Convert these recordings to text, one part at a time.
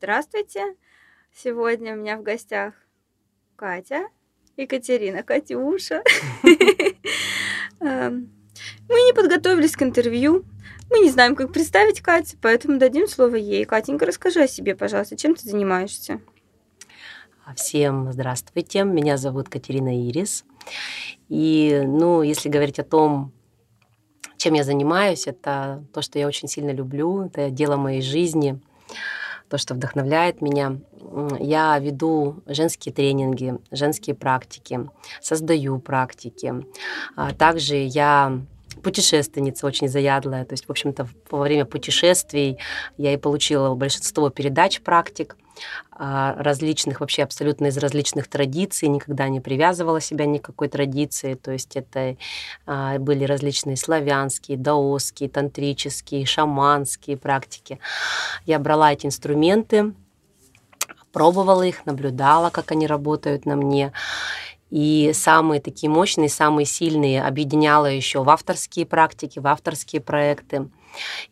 Здравствуйте! Сегодня у меня в гостях Катя, Екатерина, Катюша. Эм, мы не подготовились к интервью, мы не знаем, как представить Катю, поэтому дадим слово ей. Катенька, расскажи о себе, пожалуйста, чем ты занимаешься? Всем здравствуйте, меня зовут Катерина Ирис. И, ну, если говорить о том, чем я занимаюсь, это то, что я очень сильно люблю, это дело моей жизни, то, что вдохновляет меня. Я веду женские тренинги, женские практики, создаю практики. А также я путешественница очень заядлая. То есть, в общем-то, во время путешествий я и получила большинство передач практик различных, вообще абсолютно из различных традиций, никогда не привязывала себя ни к какой традиции, то есть это а, были различные славянские, даосские, тантрические, шаманские практики. Я брала эти инструменты, пробовала их, наблюдала, как они работают на мне, и самые такие мощные, самые сильные объединяла еще в авторские практики, в авторские проекты.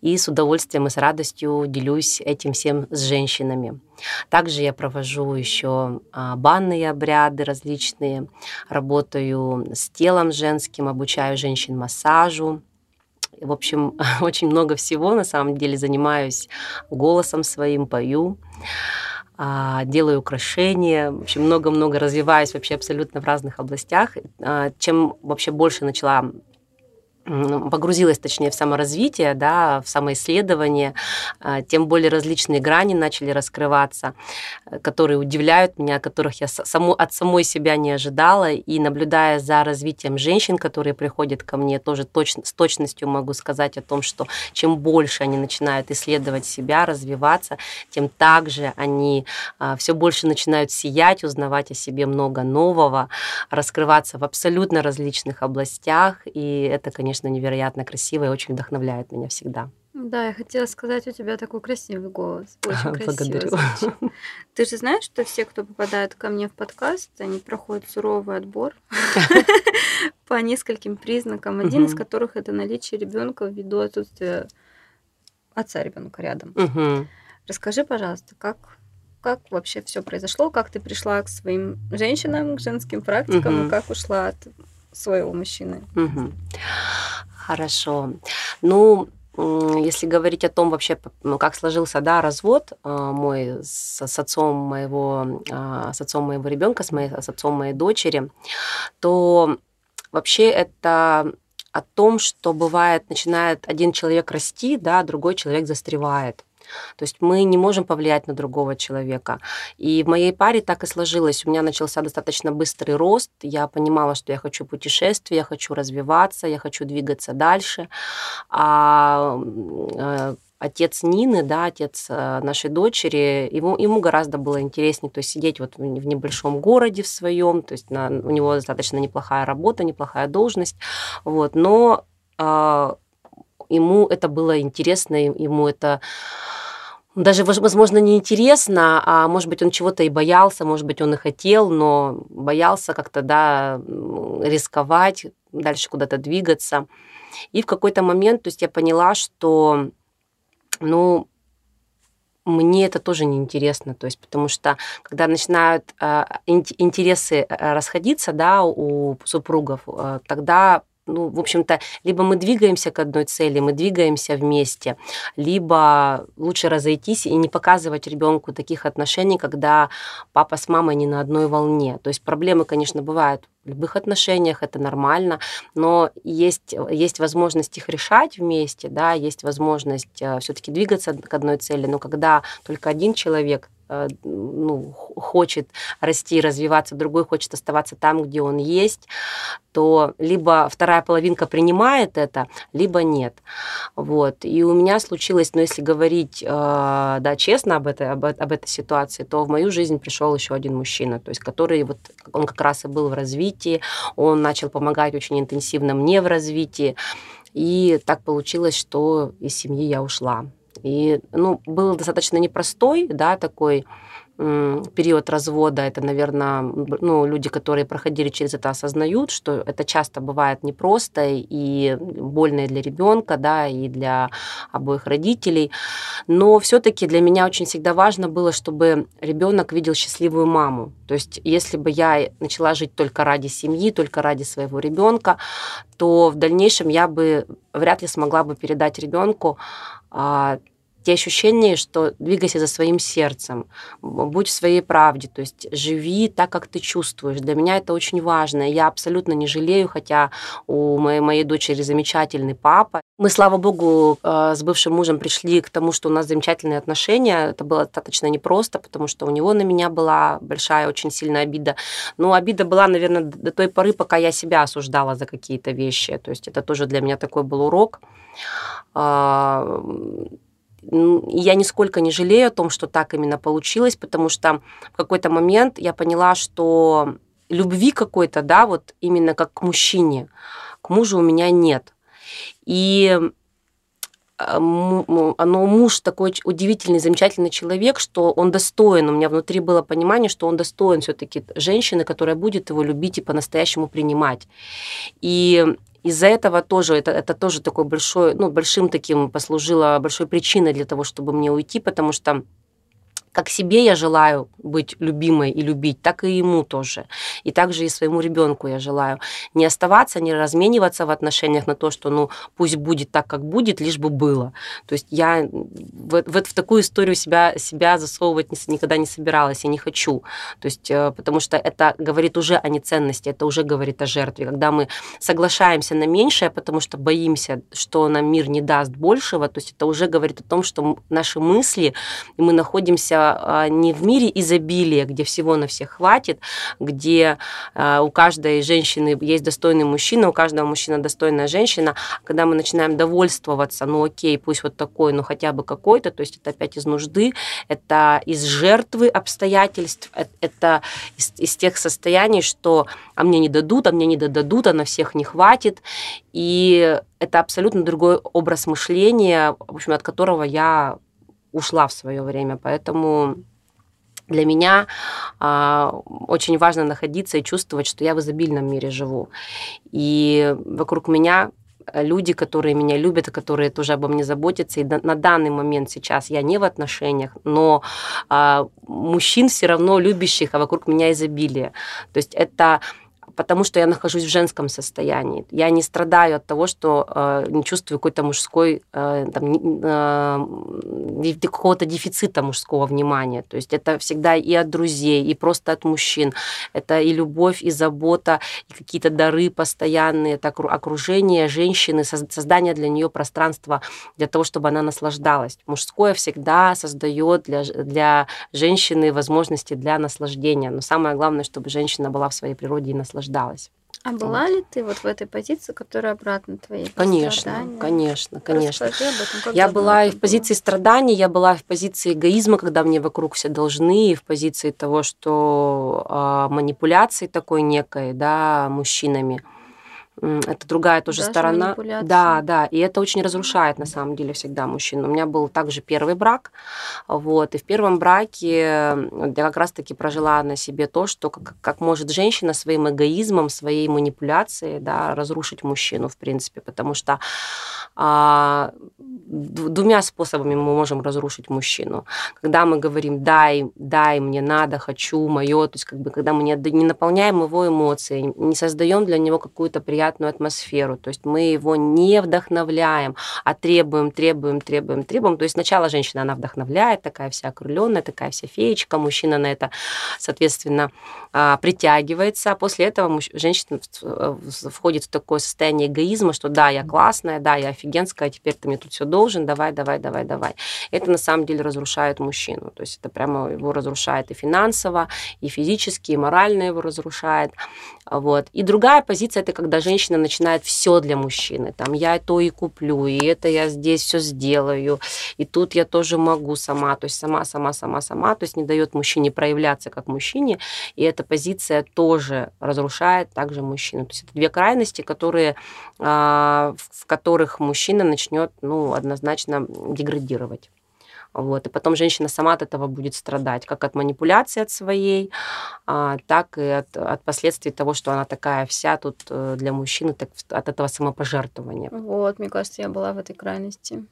И с удовольствием и с радостью делюсь этим всем с женщинами. Также я провожу еще а, банные обряды различные, работаю с телом женским, обучаю женщин массажу, в общем, очень много всего на самом деле занимаюсь голосом своим, пою. А, делаю украшения, в общем, много-много развиваюсь вообще абсолютно в разных областях. А, чем вообще больше начала погрузилась, точнее, в саморазвитие, да, в самоисследование, а, тем более различные грани начали раскрываться, э, которые удивляют меня, которых я само, от самой себя не ожидала. И наблюдая за развитием женщин, которые приходят ко мне, тоже точно, с точностью могу сказать о том, что чем больше они начинают исследовать себя, развиваться, тем также они а, все больше начинают сиять, узнавать о себе много нового, раскрываться в абсолютно различных областях. И это, конечно, конечно, невероятно красиво и очень вдохновляет меня всегда. Да, я хотела сказать, у тебя такой красивый голос. Очень Благодарю. Звучит. Ты же знаешь, что все, кто попадает ко мне в подкаст, они проходят суровый отбор по нескольким признакам, один из которых это наличие ребенка ввиду отсутствия отца ребенка рядом. Расскажи, пожалуйста, как как вообще все произошло, как ты пришла к своим женщинам, к женским практикам, и как ушла от своего мужчины. Угу. Хорошо. Ну, если говорить о том вообще, ну, как сложился, да, развод а, мой с, с отцом моего, а, с отцом моего ребенка, с, моей, с отцом моей дочери, то вообще это о том, что бывает, начинает один человек расти, да, другой человек застревает. То есть мы не можем повлиять на другого человека. И в моей паре так и сложилось. У меня начался достаточно быстрый рост. Я понимала, что я хочу путешествия, я хочу развиваться, я хочу двигаться дальше. А э, отец Нины, да, отец э, нашей дочери, ему, ему гораздо было интереснее, то есть сидеть вот в небольшом городе в своем, то есть на, у него достаточно неплохая работа, неплохая должность, вот, но э, ему это было интересно, ему это даже, возможно, не интересно, а может быть, он чего-то и боялся, может быть, он и хотел, но боялся как-то, да, рисковать, дальше куда-то двигаться. И в какой-то момент, то есть я поняла, что, ну, мне это тоже неинтересно, то есть потому что когда начинают э, интересы расходиться, да, у супругов, э, тогда ну, в общем-то, либо мы двигаемся к одной цели, мы двигаемся вместе, либо лучше разойтись и не показывать ребенку таких отношений, когда папа с мамой не на одной волне. То есть проблемы, конечно, бывают в любых отношениях, это нормально, но есть, есть возможность их решать вместе, да, есть возможность э, все-таки двигаться к одной цели, но когда только один человек ну, хочет расти, развиваться, другой хочет оставаться там, где он есть, то либо вторая половинка принимает это, либо нет. Вот. И у меня случилось, ну, если говорить, э, да, честно об этой, об, об этой ситуации, то в мою жизнь пришел еще один мужчина, то есть который вот, он как раз и был в развитии, он начал помогать очень интенсивно мне в развитии, и так получилось, что из семьи я ушла. И, ну, был достаточно непростой, да, такой период развода, это, наверное, ну, люди, которые проходили через это, осознают, что это часто бывает непросто и больно для ребенка, да, и для обоих родителей. Но все-таки для меня очень всегда важно было, чтобы ребенок видел счастливую маму. То есть, если бы я начала жить только ради семьи, только ради своего ребенка, то в дальнейшем я бы вряд ли смогла бы передать ребенку а, те ощущения, что двигайся за своим сердцем, будь в своей правде, то есть живи так, как ты чувствуешь. Для меня это очень важно. Я абсолютно не жалею, хотя у моей, моей дочери замечательный папа. Мы, слава богу, э, с бывшим мужем пришли к тому, что у нас замечательные отношения. Это было достаточно непросто, потому что у него на меня была большая, очень сильная обида. Но обида была, наверное, до той поры, пока я себя осуждала за какие-то вещи. То есть это тоже для меня такой был урок а, я нисколько не жалею о том, что так именно получилось, потому что в какой-то момент я поняла, что любви какой-то, да, вот именно как к мужчине, к мужу у меня нет. И а, оно муж такой удивительный, замечательный человек, что он достоин. У меня внутри было понимание, что он достоин все-таки женщины, которая будет его любить и по-настоящему принимать. И из-за этого тоже, это, это тоже такой большой, ну, большим таким послужило, большой причиной для того, чтобы мне уйти, потому что как себе я желаю быть любимой и любить, так и ему тоже. И также и своему ребенку я желаю не оставаться, не размениваться в отношениях на то, что ну пусть будет так, как будет, лишь бы было. То есть я в, в, в такую историю себя, себя засовывать никогда не собиралась, я не хочу. То есть э, потому что это говорит уже о неценности, это уже говорит о жертве. Когда мы соглашаемся на меньшее, потому что боимся, что нам мир не даст большего, то есть это уже говорит о том, что наши мысли, и мы находимся а, не в мире изобилия, где всего на всех хватит, где а, у каждой женщины есть достойный мужчина, у каждого мужчины достойная женщина. Когда мы начинаем довольствоваться, ну окей, пусть вот такой, ну хотя бы какой-то, то есть это опять из нужды, это из жертвы обстоятельств, это из, из тех состояний, что а мне не дадут, а мне не дадут, а на всех не хватит. И это абсолютно другой образ мышления, в общем, от которого я ушла в свое время. Поэтому для меня а, очень важно находиться и чувствовать, что я в изобильном мире живу. И вокруг меня люди, которые меня любят, которые тоже обо мне заботятся. И на данный момент сейчас я не в отношениях, но а, мужчин все равно любящих, а вокруг меня изобилие. То есть это потому что я нахожусь в женском состоянии. Я не страдаю от того, что э, не чувствую какой-то мужской, э, там, э, какого-то дефицита мужского внимания. То есть это всегда и от друзей, и просто от мужчин. Это и любовь, и забота, и какие-то дары постоянные, это окружение женщины, создание для нее пространства для того, чтобы она наслаждалась. Мужское всегда создает для, для женщины возможности для наслаждения. Но самое главное, чтобы женщина была в своей природе и наслаждалась наслаждалась. А была вот. ли ты вот в этой позиции, которая обратно твоей? Конечно, конечно, конечно. Расскажи об этом, я была и в позиции было? страданий, я была в позиции эгоизма, когда мне вокруг все должны, и в позиции того, что э, манипуляции такой некой, да, мужчинами. Это другая тоже Даже сторона. Да, да, и это очень разрушает на самом деле всегда мужчин. У меня был также первый брак, вот, и в первом браке я как раз-таки прожила на себе то, что как, как может женщина своим эгоизмом, своей манипуляцией, да, разрушить мужчину, в принципе, потому что а, двумя способами мы можем разрушить мужчину. Когда мы говорим «дай, дай, мне надо, хочу, мое», то есть как бы когда мы не, не наполняем его эмоции, не создаем для него какую-то приятную приятную атмосферу. То есть мы его не вдохновляем, а требуем, требуем, требуем, требуем. То есть сначала женщина, она вдохновляет, такая вся окрыленная, такая вся феечка, мужчина на это, соответственно, а, притягивается. А после этого женщина входит в такое состояние эгоизма, что да, я классная, да, я офигенская, теперь ты мне тут все должен, давай, давай, давай, давай. Это на самом деле разрушает мужчину. То есть это прямо его разрушает и финансово, и физически, и морально его разрушает. Вот. И другая позиция это когда женщина начинает все для мужчины. Там я то и куплю, и это я здесь все сделаю, и тут я тоже могу сама, то есть сама, сама, сама, сама, то есть не дает мужчине проявляться как мужчине, и эта позиция тоже разрушает также мужчину. То есть это две крайности, которые, а, в которых мужчина начнет, ну, однозначно деградировать. Вот. И потом женщина сама от этого будет страдать, как от манипуляции от своей, а, так и от, от последствий того, что она такая вся тут э, для мужчины, так от этого самопожертвования. Вот, мне кажется, я была в этой крайности.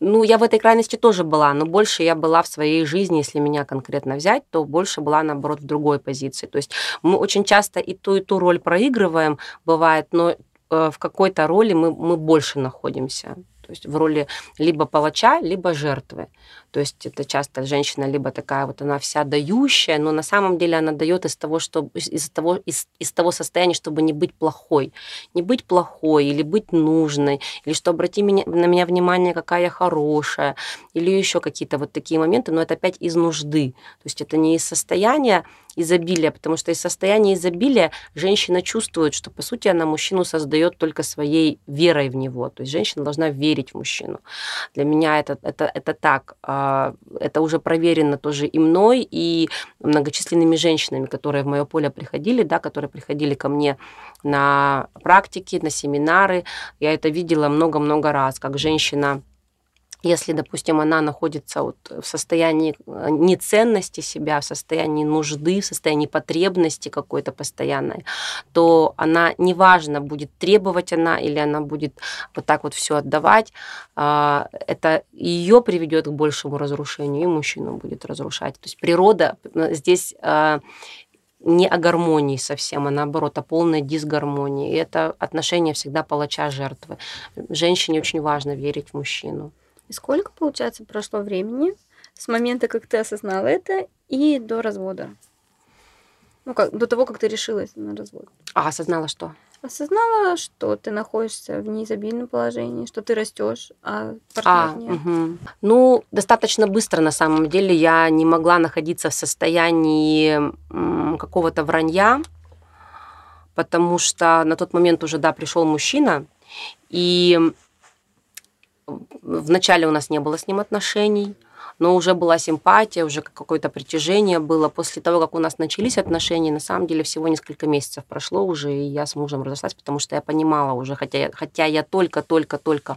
Ну, я в этой крайности тоже была, но больше я была в своей жизни, если меня конкретно взять, то больше была, наоборот, в другой позиции. То есть мы очень часто и ту, и ту роль проигрываем, бывает, но э, в какой-то роли мы, мы больше находимся то есть в роли либо палача, либо жертвы. То есть это часто женщина либо такая вот она вся дающая, но на самом деле она дает из того, что из того из, из того состояния, чтобы не быть плохой, не быть плохой или быть нужной, или что обрати меня, на меня внимание, какая я хорошая, или еще какие-то вот такие моменты, но это опять из нужды. То есть это не из состояния изобилия, потому что из состояния изобилия женщина чувствует, что по сути она мужчину создает только своей верой в него. То есть женщина должна верить в мужчину. Для меня это, это, это так. А, это уже проверено тоже и мной, и многочисленными женщинами, которые в мое поле приходили, да, которые приходили ко мне на практики, на семинары. Я это видела много-много раз, как женщина если, допустим, она находится вот в состоянии э, неценности себя, в состоянии нужды, в состоянии потребности какой-то постоянной, то она, неважно, будет требовать она или она будет вот так вот все отдавать, а, это ее приведет к большему разрушению, и мужчину будет разрушать. То есть природа э, здесь а, не о гармонии совсем, а наоборот, о полной дисгармонии. И это отношение всегда палача-жертвы. Женщине очень важно верить в мужчину. И сколько, получается, прошло времени с момента, как ты осознала это, и до развода? Ну, как, до того, как ты решилась на развод. А осознала что? Осознала, что ты находишься в неизобильном положении, что ты растешь, а партнер а, нет. Угу. Ну, достаточно быстро на самом деле я не могла находиться в состоянии какого-то вранья, потому что на тот момент уже, да, пришел мужчина, и вначале у нас не было с ним отношений, но уже была симпатия, уже какое-то притяжение было. После того, как у нас начались отношения, на самом деле всего несколько месяцев прошло уже, и я с мужем разошлась, потому что я понимала уже, хотя хотя я только-только-только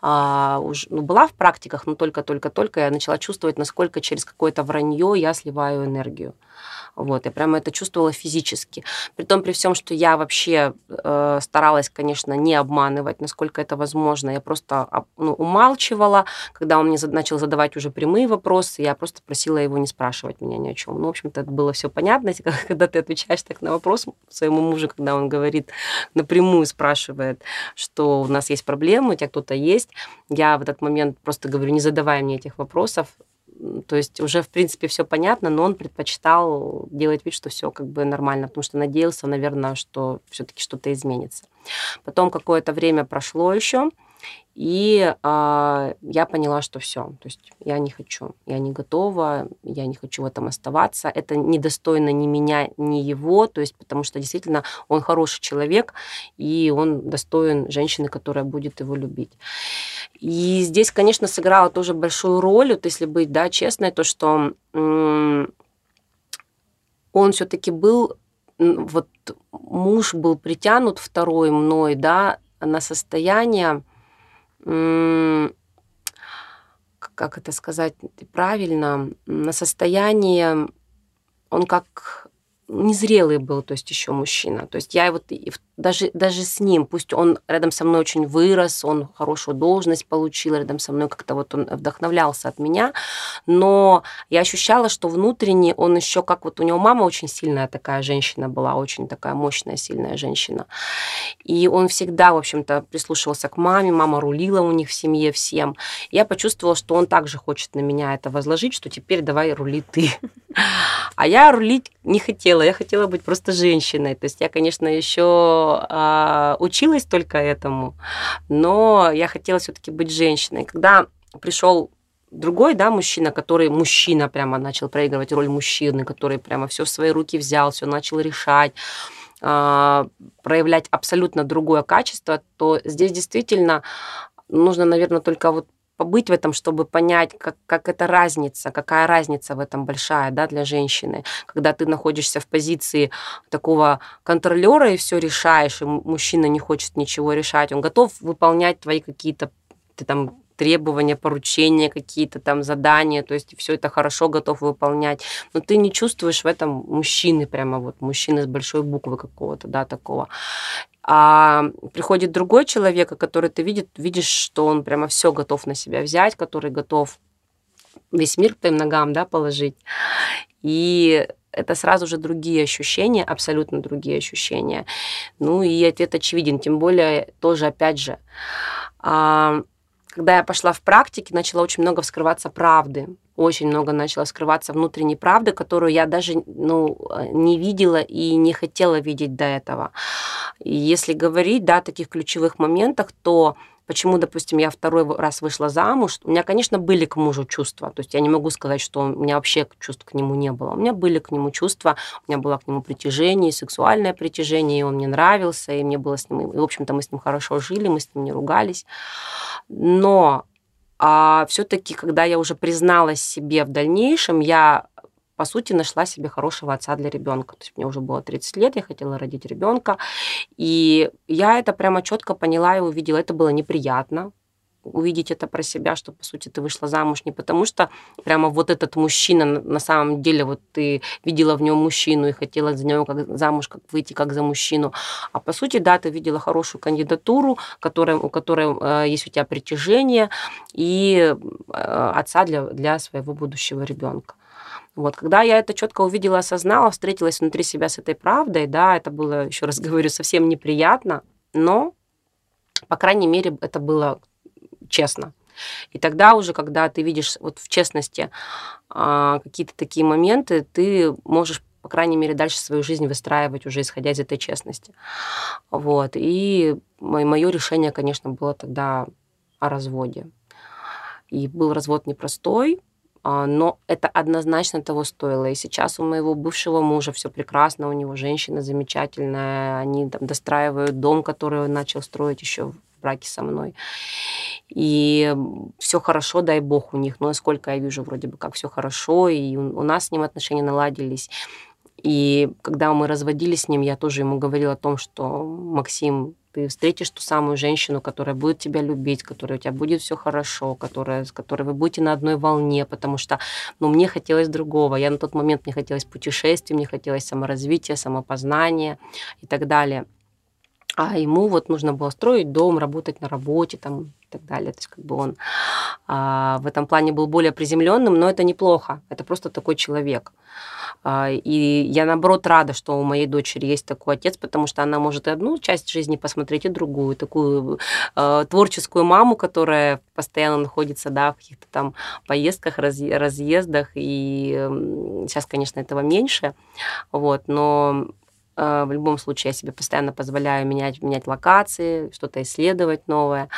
а, уже, ну, была в практиках, но только-только-только я начала чувствовать, насколько через какое-то вранье я сливаю энергию. Вот, я прямо это чувствовала физически. При том, при всем, что я вообще э, старалась, конечно, не обманывать, насколько это возможно. Я просто ну, умалчивала. Когда он мне начал задавать уже прямые вопросы, я просто просила его не спрашивать меня ни о чем. Ну, в общем-то, это было все понятно. Когда ты отвечаешь так на вопрос своему мужу, когда он говорит, напрямую спрашивает, что у нас есть проблемы, у тебя кто-то есть, я в этот момент просто говорю, не задавай мне этих вопросов, то есть уже, в принципе, все понятно, но он предпочитал делать вид, что все как бы нормально, потому что надеялся, наверное, что все-таки что-то изменится. Потом какое-то время прошло еще, и э, я поняла, что все, то есть я не хочу, я не готова, я не хочу в этом оставаться. Это недостойно ни меня, ни его, то есть потому что действительно он хороший человек, и он достоин женщины, которая будет его любить. И здесь, конечно, сыграла тоже большую роль, вот если быть да, честной, то, что он все-таки был, вот муж был притянут второй мной, да, на состояние как это сказать правильно, на состояние, он как незрелый был, то есть еще мужчина. То есть я вот даже, даже с ним, пусть он рядом со мной очень вырос, он хорошую должность получил рядом со мной, как-то вот он вдохновлялся от меня, но я ощущала, что внутренне он еще как вот у него мама очень сильная такая женщина была, очень такая мощная, сильная женщина. И он всегда, в общем-то, прислушивался к маме, мама рулила у них в семье всем. Я почувствовала, что он также хочет на меня это возложить, что теперь давай рули ты. А я рулить не хотела, я хотела быть просто женщиной. То есть я, конечно, еще а, училась только этому, но я хотела все-таки быть женщиной. Когда пришел другой, да, мужчина, который мужчина прямо начал проигрывать роль мужчины, который прямо все в свои руки взял, все начал решать, а, проявлять абсолютно другое качество, то здесь действительно нужно, наверное, только вот побыть в этом, чтобы понять, как, как эта разница, какая разница в этом большая да, для женщины. Когда ты находишься в позиции такого контролера и все решаешь, и мужчина не хочет ничего решать, он готов выполнять твои какие-то ты там требования, поручения какие-то там, задания, то есть все это хорошо готов выполнять, но ты не чувствуешь в этом мужчины, прямо вот мужчины с большой буквы какого-то, да, такого. А приходит другой человек, который ты видит, видишь, что он прямо все готов на себя взять, который готов весь мир к твоим ногам да, положить. И это сразу же другие ощущения, абсолютно другие ощущения. Ну и ответ очевиден, тем более тоже, опять же, а, когда я пошла в практике, начала очень много вскрываться правды. Очень много начала скрываться внутренней правды, которую я даже ну, не видела и не хотела видеть до этого. Если говорить да, о таких ключевых моментах, то Почему, допустим, я второй раз вышла замуж? У меня, конечно, были к мужу чувства. То есть я не могу сказать, что у меня вообще чувств к нему не было. У меня были к нему чувства, у меня было к нему притяжение, сексуальное притяжение, и он мне нравился, и мне было с ним... И, в общем-то, мы с ним хорошо жили, мы с ним не ругались. Но а все-таки, когда я уже призналась себе в дальнейшем, я по сути, нашла себе хорошего отца для ребенка. То есть мне уже было 30 лет, я хотела родить ребенка. И я это прямо четко поняла и увидела. Это было неприятно, увидеть это про себя, что, по сути, ты вышла замуж не потому, что прямо вот этот мужчина, на самом деле, вот ты видела в нем мужчину и хотела за него как замуж как выйти как за мужчину, а по сути, да, ты видела хорошую кандидатуру, которая, у которой э, есть у тебя притяжение и э, отца для, для своего будущего ребенка. Вот, когда я это четко увидела, осознала, встретилась внутри себя с этой правдой, да, это было, еще раз говорю, совсем неприятно, но, по крайней мере, это было честно. И тогда уже, когда ты видишь вот в честности а, какие-то такие моменты, ты можешь по крайней мере, дальше свою жизнь выстраивать уже исходя из этой честности. Вот. И мое решение, конечно, было тогда о разводе. И был развод непростой, а, но это однозначно того стоило. И сейчас у моего бывшего мужа все прекрасно, у него женщина замечательная, они там достраивают дом, который он начал строить еще браке со мной. И все хорошо, дай бог у них. Но сколько я вижу, вроде бы как все хорошо, и у нас с ним отношения наладились. И когда мы разводились с ним, я тоже ему говорила о том, что Максим, ты встретишь ту самую женщину, которая будет тебя любить, которая у тебя будет все хорошо, которая, с которой вы будете на одной волне, потому что ну, мне хотелось другого. Я на тот момент мне хотелось путешествий, мне хотелось саморазвития, самопознания и так далее. А ему вот нужно было строить дом, работать на работе там, и так далее. То есть как бы он а, в этом плане был более приземленным, но это неплохо. Это просто такой человек. А, и я, наоборот, рада, что у моей дочери есть такой отец, потому что она может и одну часть жизни посмотреть, и другую. Такую э, творческую маму, которая постоянно находится да, в каких-то там поездках, разъездах. И сейчас, конечно, этого меньше. Вот, но в любом случае я себе постоянно позволяю менять, менять локации, что-то исследовать новое.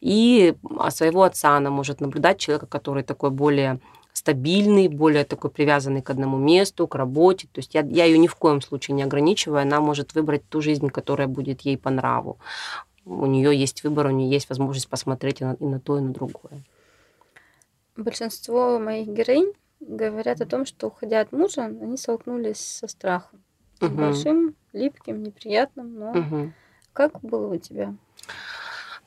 И своего отца она может наблюдать, человека, который такой более стабильный, более такой привязанный к одному месту, к работе. То есть я, я ее ни в коем случае не ограничиваю, она может выбрать ту жизнь, которая будет ей по нраву. У нее есть выбор, у нее есть возможность посмотреть и на, и на то, и на другое. Большинство моих героинь говорят о том, что уходя от мужа, они столкнулись со страхом. Угу. Большим, липким, неприятным, но угу. как было у тебя?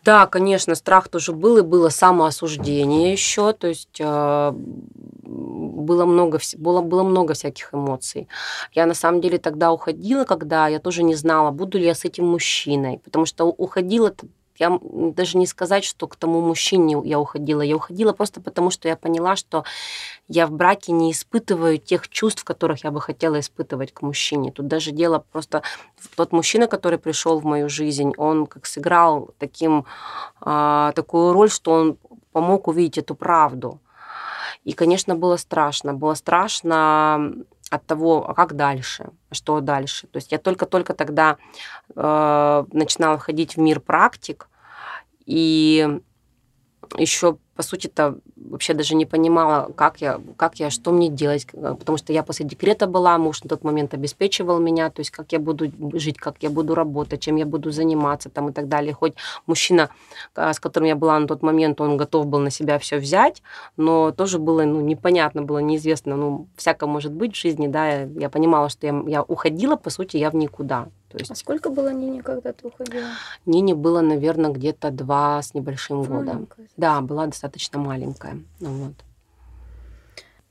Да, конечно, страх тоже был, и было самоосуждение еще, то есть э, было много, было, было много всяких эмоций. Я на самом деле тогда уходила, когда я тоже не знала, буду ли я с этим мужчиной, потому что уходила я даже не сказать, что к тому мужчине я уходила. Я уходила просто потому, что я поняла, что я в браке не испытываю тех чувств, которых я бы хотела испытывать к мужчине. Тут даже дело просто... Тот мужчина, который пришел в мою жизнь, он как сыграл таким, а, такую роль, что он помог увидеть эту правду. И, конечно, было страшно. Было страшно от того, а как дальше, что дальше. То есть я только-только тогда э, начинала входить в мир практик, и еще, по сути-то, вообще даже не понимала, как я, как я, что мне делать, потому что я после декрета была, муж на тот момент обеспечивал меня, то есть как я буду жить, как я буду работать, чем я буду заниматься там и так далее. Хоть мужчина, а, с которым я была на тот момент, он готов был на себя все взять, но тоже было ну, непонятно, было неизвестно, ну, всякое может быть в жизни, да, я понимала, что я, я уходила, по сути, я в никуда. То есть... А сколько было Нине, когда ты уходила? Нине было, наверное, где-то два с небольшим года. Да, была достаточно маленькая. Ну, вот.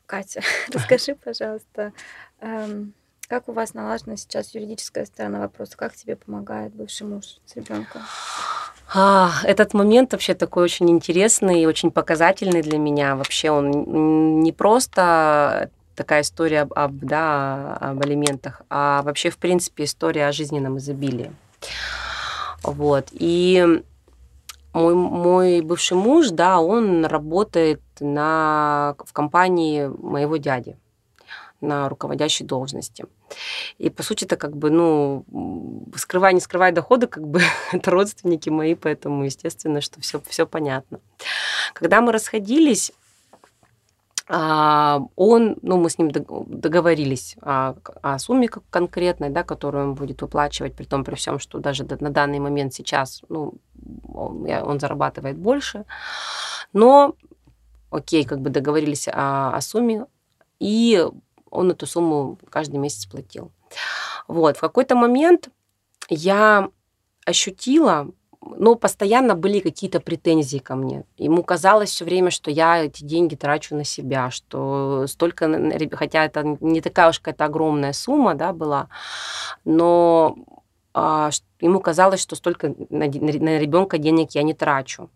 Катя, расскажи, пожалуйста, эм, как у вас налажена сейчас юридическая сторона вопроса? Как тебе помогает бывший муж с ребенком? А, этот момент вообще такой очень интересный и очень показательный для меня. Вообще он не просто такая история об, об, да, об алиментах, а вообще, в принципе, история о жизненном изобилии. Вот. И мой, мой бывший муж, да, он работает на, в компании моего дяди на руководящей должности. И, по сути, это как бы, ну, скрывай, не скрывай доходы, как бы это родственники мои, поэтому, естественно, что все, все понятно. Когда мы расходились, он, ну, мы с ним договорились о, о сумме конкретной, да, которую он будет выплачивать, при том, при всем, что даже на данный момент сейчас, ну, он, он зарабатывает больше, но, окей, как бы договорились о, о сумме, и он эту сумму каждый месяц платил. Вот, в какой-то момент я ощутила, но постоянно были какие-то претензии ко мне. Ему казалось все время, что я эти деньги трачу на себя, что столько, хотя это не такая уж какая-то огромная сумма, да, была, но а, ему казалось, что столько на, на ребенка денег я не трачу.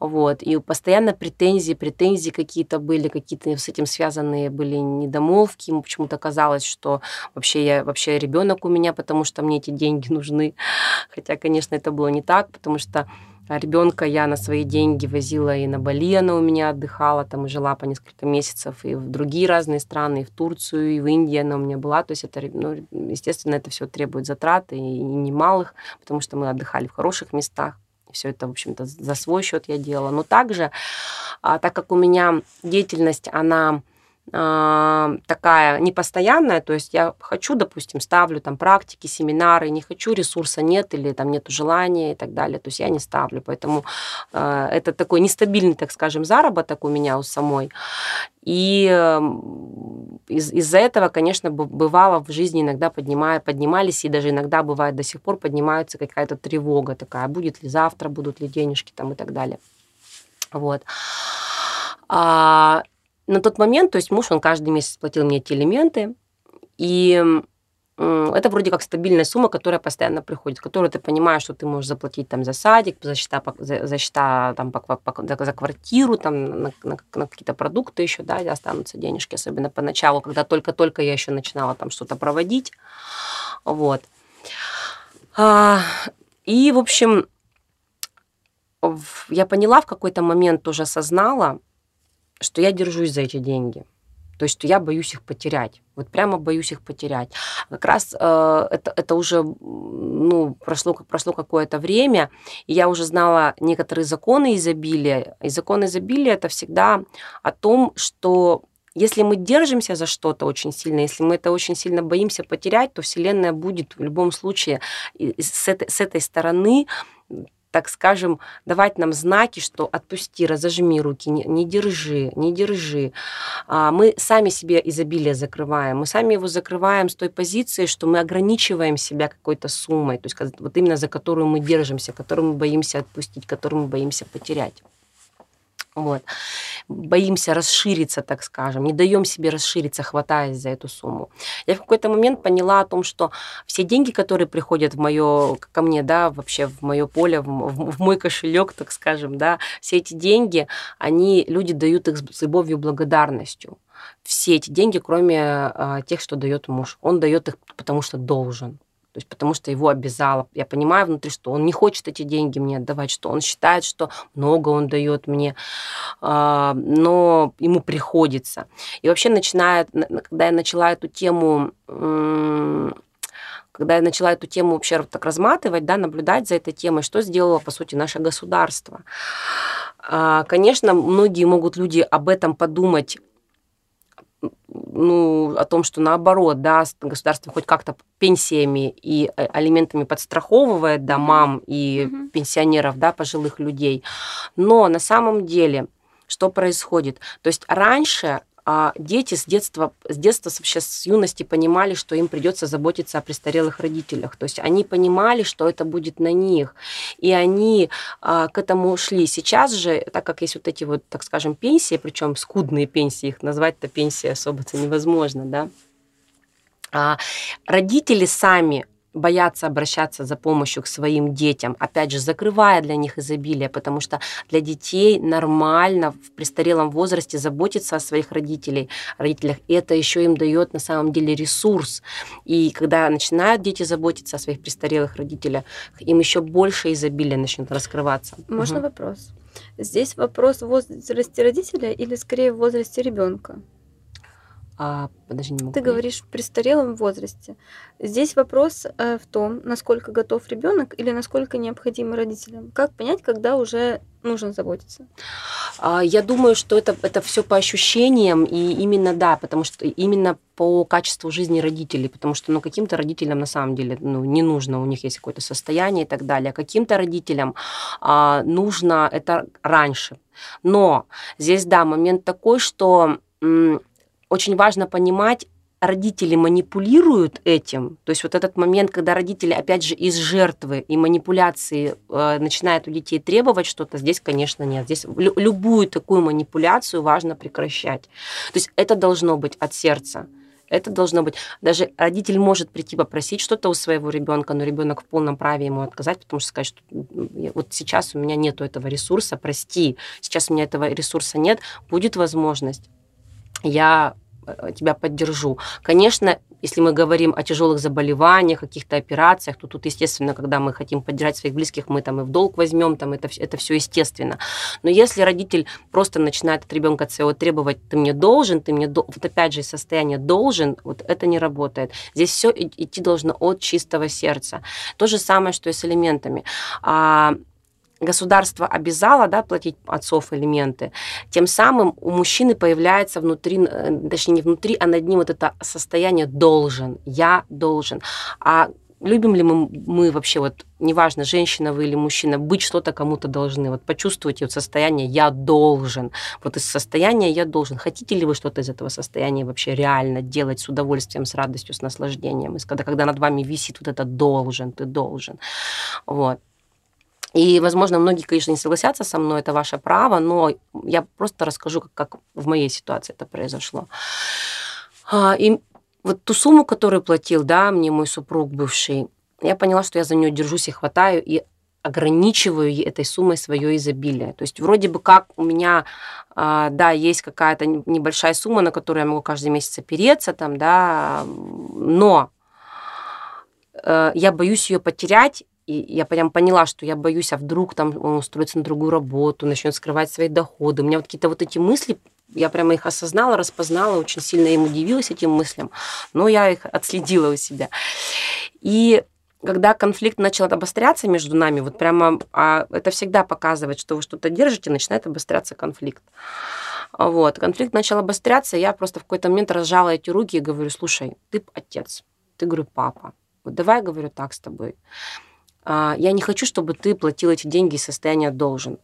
Вот. И постоянно претензии, претензии какие-то были, какие-то с этим связанные были недомолвки. Ему почему-то казалось, что вообще я вообще ребенок у меня, потому что мне эти деньги нужны. Хотя, конечно, это было не так, потому что ребенка я на свои деньги возила и на Бали, она у меня отдыхала, там и жила по несколько месяцев, и в другие разные страны, и в Турцию, и в Индию она у меня была. То есть это, ну, естественно, это все требует затрат, и немалых, потому что мы отдыхали в хороших местах. Все это, в общем-то, за свой счет я делала. Но также, а, так как у меня деятельность, она такая непостоянная, то есть я хочу, допустим, ставлю там практики, семинары, не хочу, ресурса нет или там нету желания и так далее, то есть я не ставлю, поэтому э, это такой нестабильный, так скажем, заработок у меня у самой. И из- из-за этого, конечно, бывало в жизни иногда поднимая, поднимались, и даже иногда бывает до сих пор поднимается какая-то тревога такая, будет ли завтра, будут ли денежки там и так далее. Вот. А, на тот момент, то есть муж, он каждый месяц платил мне эти элементы, и это вроде как стабильная сумма, которая постоянно приходит, которую ты понимаешь, что ты можешь заплатить там за садик, за счета, за, счета там, по, по, за, за квартиру, там, на, на, на какие-то продукты еще, да, останутся денежки, особенно поначалу, когда только-только я еще начинала там что-то проводить. Вот. А, и, в общем, я поняла в какой-то момент, тоже осознала, что я держусь за эти деньги. То есть, что я боюсь их потерять. Вот прямо боюсь их потерять. Как раз э, это, это уже ну, прошло, прошло какое-то время, и я уже знала некоторые законы изобилия. И законы изобилия это всегда о том, что если мы держимся за что-то очень сильно, если мы это очень сильно боимся потерять, то Вселенная будет в любом случае с этой, с этой стороны так скажем, давать нам знаки, что отпусти, разожми руки, не, не держи, не держи. А, мы сами себе изобилие закрываем, мы сами его закрываем с той позиции, что мы ограничиваем себя какой-то суммой, то есть вот именно за которую мы держимся, которую мы боимся отпустить, которую мы боимся потерять. Вот. Боимся расшириться, так скажем, не даем себе расшириться, хватаясь за эту сумму. Я в какой-то момент поняла о том, что все деньги, которые приходят в мое, ко мне, да, вообще в мое поле, в, в, мой кошелек, так скажем, да, все эти деньги, они, люди дают их с любовью, благодарностью. Все эти деньги, кроме а, тех, что дает муж. Он дает их, потому что должен. То есть потому что его обязало. Я понимаю внутри, что он не хочет эти деньги мне отдавать, что он считает, что много он дает мне, а, но ему приходится. И вообще начинает, когда я начала эту тему когда я начала эту тему вообще так разматывать, да, наблюдать за этой темой, что сделало, по сути, наше государство. А, конечно, многие могут люди об этом подумать ну, о том, что наоборот, да, государство хоть как-то пенсиями и э, алиментами подстраховывает, да, мам и mm-hmm. пенсионеров, да, пожилых людей. Но на самом деле, что происходит? То есть раньше дети с детства, с детства вообще с юности понимали, что им придется заботиться о престарелых родителях. То есть они понимали, что это будет на них. И они а, к этому шли. Сейчас же, так как есть вот эти вот, так скажем, пенсии, причем скудные пенсии, их назвать-то пенсии особо-то невозможно, да, а, родители сами боятся обращаться за помощью к своим детям, опять же, закрывая для них изобилие, потому что для детей нормально в престарелом возрасте заботиться о своих родителей, родителях. И это еще им дает на самом деле ресурс. И когда начинают дети заботиться о своих престарелых родителях, им еще больше изобилия начнет раскрываться. Можно угу. вопрос? Здесь вопрос в возрасте родителя или скорее в возрасте ребенка? А, подожди, не могу. Ты говоришь в престарелом возрасте. Здесь вопрос э, в том, насколько готов ребенок или насколько необходимо родителям. Как понять, когда уже нужно заботиться? А, я думаю, что это, это все по ощущениям, и именно да, потому что именно по качеству жизни родителей, потому что ну, каким-то родителям на самом деле ну, не нужно, у них есть какое-то состояние и так далее, а каким-то родителям а, нужно это раньше. Но здесь, да, момент такой, что очень важно понимать, родители манипулируют этим, то есть вот этот момент, когда родители, опять же, из жертвы и манипуляции э, начинают у детей требовать что-то, здесь, конечно, нет. Здесь лю- любую такую манипуляцию важно прекращать. То есть это должно быть от сердца. Это должно быть. Даже родитель может прийти попросить что-то у своего ребенка, но ребенок в полном праве ему отказать, потому что сказать, что вот сейчас у меня нету этого ресурса, прости, сейчас у меня этого ресурса нет, будет возможность я э, тебя поддержу. Конечно, если мы говорим о тяжелых заболеваниях, каких-то операциях, то тут, естественно, когда мы хотим поддержать своих близких, мы там и в долг возьмем, там это, это все естественно. Но если родитель просто начинает от ребенка своего требовать, ты мне должен, ты мне, вот опять же, состояние должен, вот это не работает. Здесь все идти должно от чистого сердца. То же самое, что и с элементами. А, государство обязало да, платить отцов элементы, тем самым у мужчины появляется внутри, э, точнее не внутри, а над ним вот это состояние должен, я должен. А любим ли мы, мы вообще, вот неважно, женщина вы или мужчина, быть что-то кому-то должны. Вот почувствуйте вот состояние «я должен». Вот из состояния «я должен». Хотите ли вы что-то из этого состояния вообще реально делать с удовольствием, с радостью, с наслаждением? Когда, когда над вами висит вот это «должен», «ты должен». Вот. И, возможно, многие, конечно, не согласятся со мной, это ваше право, но я просто расскажу, как, как в моей ситуации это произошло. А, и вот ту сумму, которую платил, да, мне мой супруг бывший, я поняла, что я за нее держусь и хватаю, и ограничиваю этой суммой свое изобилие. То есть вроде бы как у меня, а, да, есть какая-то небольшая сумма, на которую я могу каждый месяц опереться, там, да, но э, я боюсь ее потерять, и я прям поняла, что я боюсь, а вдруг там он устроится на другую работу, начнет скрывать свои доходы. У меня вот какие-то вот эти мысли, я прямо их осознала, распознала, очень сильно им удивилась этим мыслям, но я их отследила у себя. И когда конфликт начал обостряться между нами, вот прямо а это всегда показывает, что вы что-то держите, начинает обостряться конфликт. Вот. Конфликт начал обостряться, я просто в какой-то момент разжала эти руки и говорю, слушай, ты отец, ты, говорю, папа. Вот давай, говорю, так с тобой. А, я не хочу, чтобы ты платил эти деньги из состояния должен.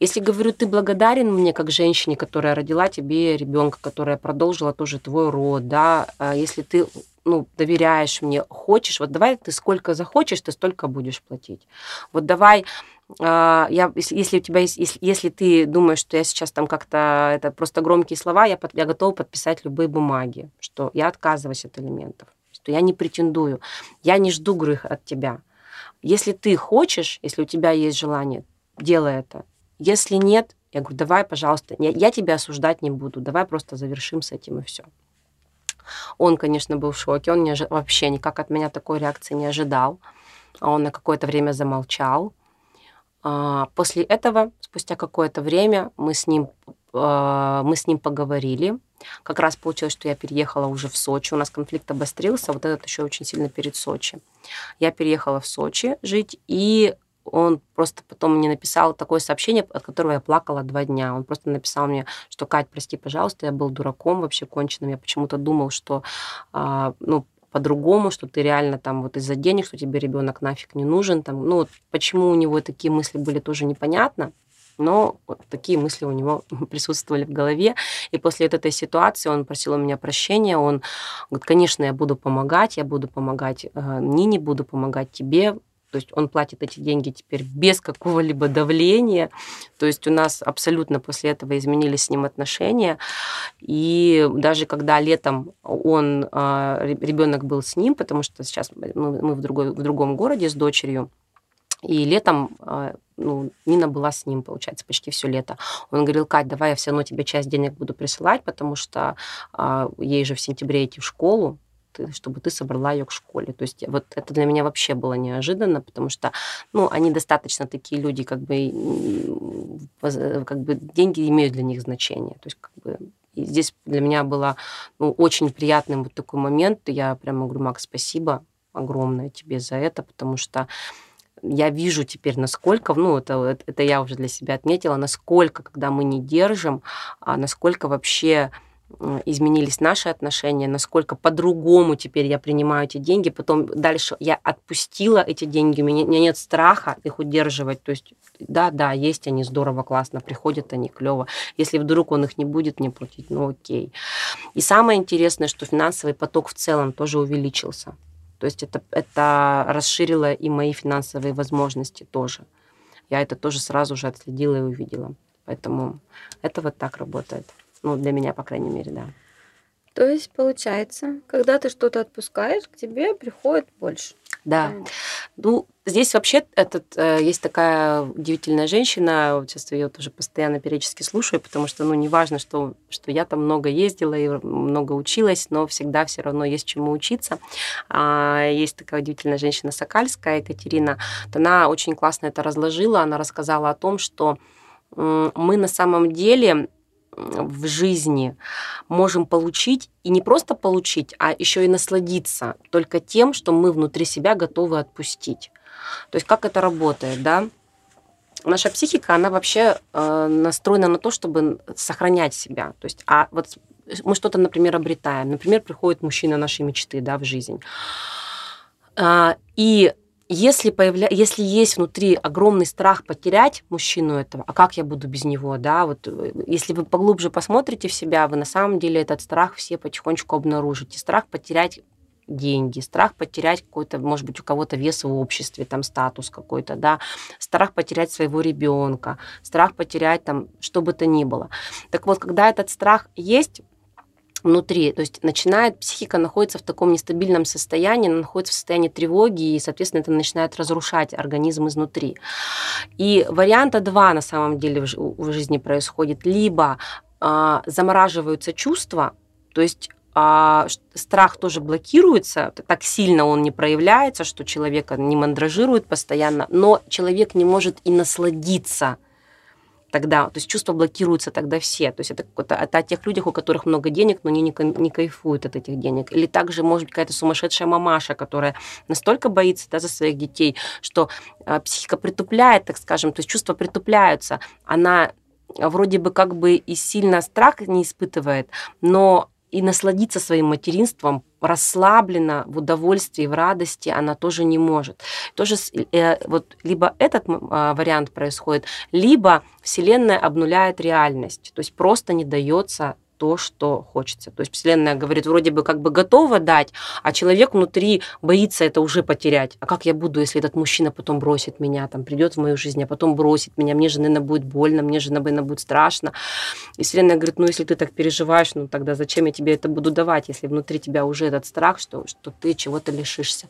Если говорю, ты благодарен мне как женщине, которая родила тебе ребенка, которая продолжила тоже твой род, да, а если ты ну, доверяешь мне, хочешь, вот давай ты сколько захочешь, ты столько будешь платить. Вот давай а, я, если у тебя есть, если, если ты думаешь, что я сейчас там как-то, это просто громкие слова, я, под, я готова подписать любые бумаги, что я отказываюсь от элементов, что я не претендую, я не жду грех от тебя. Если ты хочешь, если у тебя есть желание, делай это. Если нет, я говорю, давай, пожалуйста, я, я тебя осуждать не буду, давай просто завершим с этим и все. Он, конечно, был в шоке, он не ожи... вообще никак от меня такой реакции не ожидал. Он на какое-то время замолчал. А, после этого, спустя какое-то время, мы с ним, а, мы с ним поговорили. Как раз получилось, что я переехала уже в Сочи. У нас конфликт обострился, вот этот еще очень сильно перед Сочи. Я переехала в Сочи жить, и он просто потом мне написал такое сообщение, от которого я плакала два дня. Он просто написал мне, что Кать, прости, пожалуйста, я был дураком вообще конченным. Я почему-то думал, что а, ну, по-другому, что ты реально там вот из-за денег, что тебе ребенок нафиг не нужен. Там, ну, вот почему у него такие мысли были, тоже непонятно. Но вот такие мысли у него присутствовали в голове. И после этой ситуации он просил у меня прощения. Он говорит, конечно, я буду помогать, я буду помогать э, Нине, буду помогать тебе. То есть он платит эти деньги теперь без какого-либо давления. То есть у нас абсолютно после этого изменились с ним отношения. И даже когда летом он, э, ребенок был с ним, потому что сейчас мы в, другой, в другом городе с дочерью, и летом э, ну, Нина была с ним, получается, почти все лето. Он говорил, Кать, давай я все равно тебе часть денег буду присылать, потому что а, ей же в сентябре идти в школу, чтобы ты собрала ее к школе. То есть вот это для меня вообще было неожиданно, потому что, ну, они достаточно такие люди, как бы, как бы деньги имеют для них значение. То есть как бы и здесь для меня было ну, очень приятным вот такой момент. Я прямо говорю, Макс, спасибо огромное тебе за это, потому что я вижу теперь, насколько, ну, это, это я уже для себя отметила, насколько, когда мы не держим, а насколько вообще изменились наши отношения, насколько по-другому теперь я принимаю эти деньги. Потом дальше я отпустила эти деньги, у меня, нет страха их удерживать. То есть, да, да, есть они здорово, классно, приходят они клево. Если вдруг он их не будет мне платить, ну окей. И самое интересное, что финансовый поток в целом тоже увеличился. То есть это, это расширило и мои финансовые возможности тоже. Я это тоже сразу же отследила и увидела. Поэтому это вот так работает. Ну, для меня, по крайней мере, да. То есть, получается, когда ты что-то отпускаешь, к тебе приходит больше. Да. Ну, здесь вообще этот, э, есть такая удивительная женщина, вот сейчас я ее тоже постоянно периодически слушаю, потому что, ну, неважно, что, что я там много ездила и много училась, но всегда все равно есть чему учиться. А, есть такая удивительная женщина Сокальская, Екатерина, вот она очень классно это разложила, она рассказала о том, что мы на самом деле в жизни можем получить, и не просто получить, а еще и насладиться только тем, что мы внутри себя готовы отпустить. То есть как это работает, да? Наша психика, она вообще э, настроена на то, чтобы сохранять себя. То есть, а вот мы что-то, например, обретаем. Например, приходит мужчина нашей мечты, да, в жизнь. А, и если, появля... если есть внутри огромный страх потерять мужчину этого, а как я буду без него, да, вот э, если вы поглубже посмотрите в себя, вы на самом деле этот страх все потихонечку обнаружите. Страх потерять деньги, страх потерять какой-то, может быть, у кого-то вес в обществе, там статус какой-то, да, страх потерять своего ребенка, страх потерять там что бы то ни было. Так вот, когда этот страх есть, внутри. То есть начинает, психика находится в таком нестабильном состоянии, она находится в состоянии тревоги, и, соответственно, это начинает разрушать организм изнутри. И варианта два на самом деле в жизни происходит. Либо э, замораживаются чувства, то есть а страх тоже блокируется, так сильно он не проявляется, что человека не мандражирует постоянно, но человек не может и насладиться тогда, то есть чувства блокируются тогда все. То есть это, это, это о тех людях, у которых много денег, но они не, не кайфуют от этих денег. Или также, может быть, какая-то сумасшедшая мамаша, которая настолько боится да, за своих детей, что э, психика притупляет, так скажем, то есть чувства притупляются. Она вроде бы как бы и сильно страх не испытывает, но и насладиться своим материнством расслабленно, в удовольствии, в радости она тоже не может. Тоже э, вот либо этот а, вариант происходит, либо Вселенная обнуляет реальность, то есть просто не дается то, что хочется. То есть Вселенная говорит, вроде бы как бы готова дать, а человек внутри боится это уже потерять. А как я буду, если этот мужчина потом бросит меня, там придет в мою жизнь, а потом бросит меня, мне же, наверное, будет больно, мне же, наверное, будет страшно. И Вселенная говорит, ну, если ты так переживаешь, ну, тогда зачем я тебе это буду давать, если внутри тебя уже этот страх, что, что ты чего-то лишишься.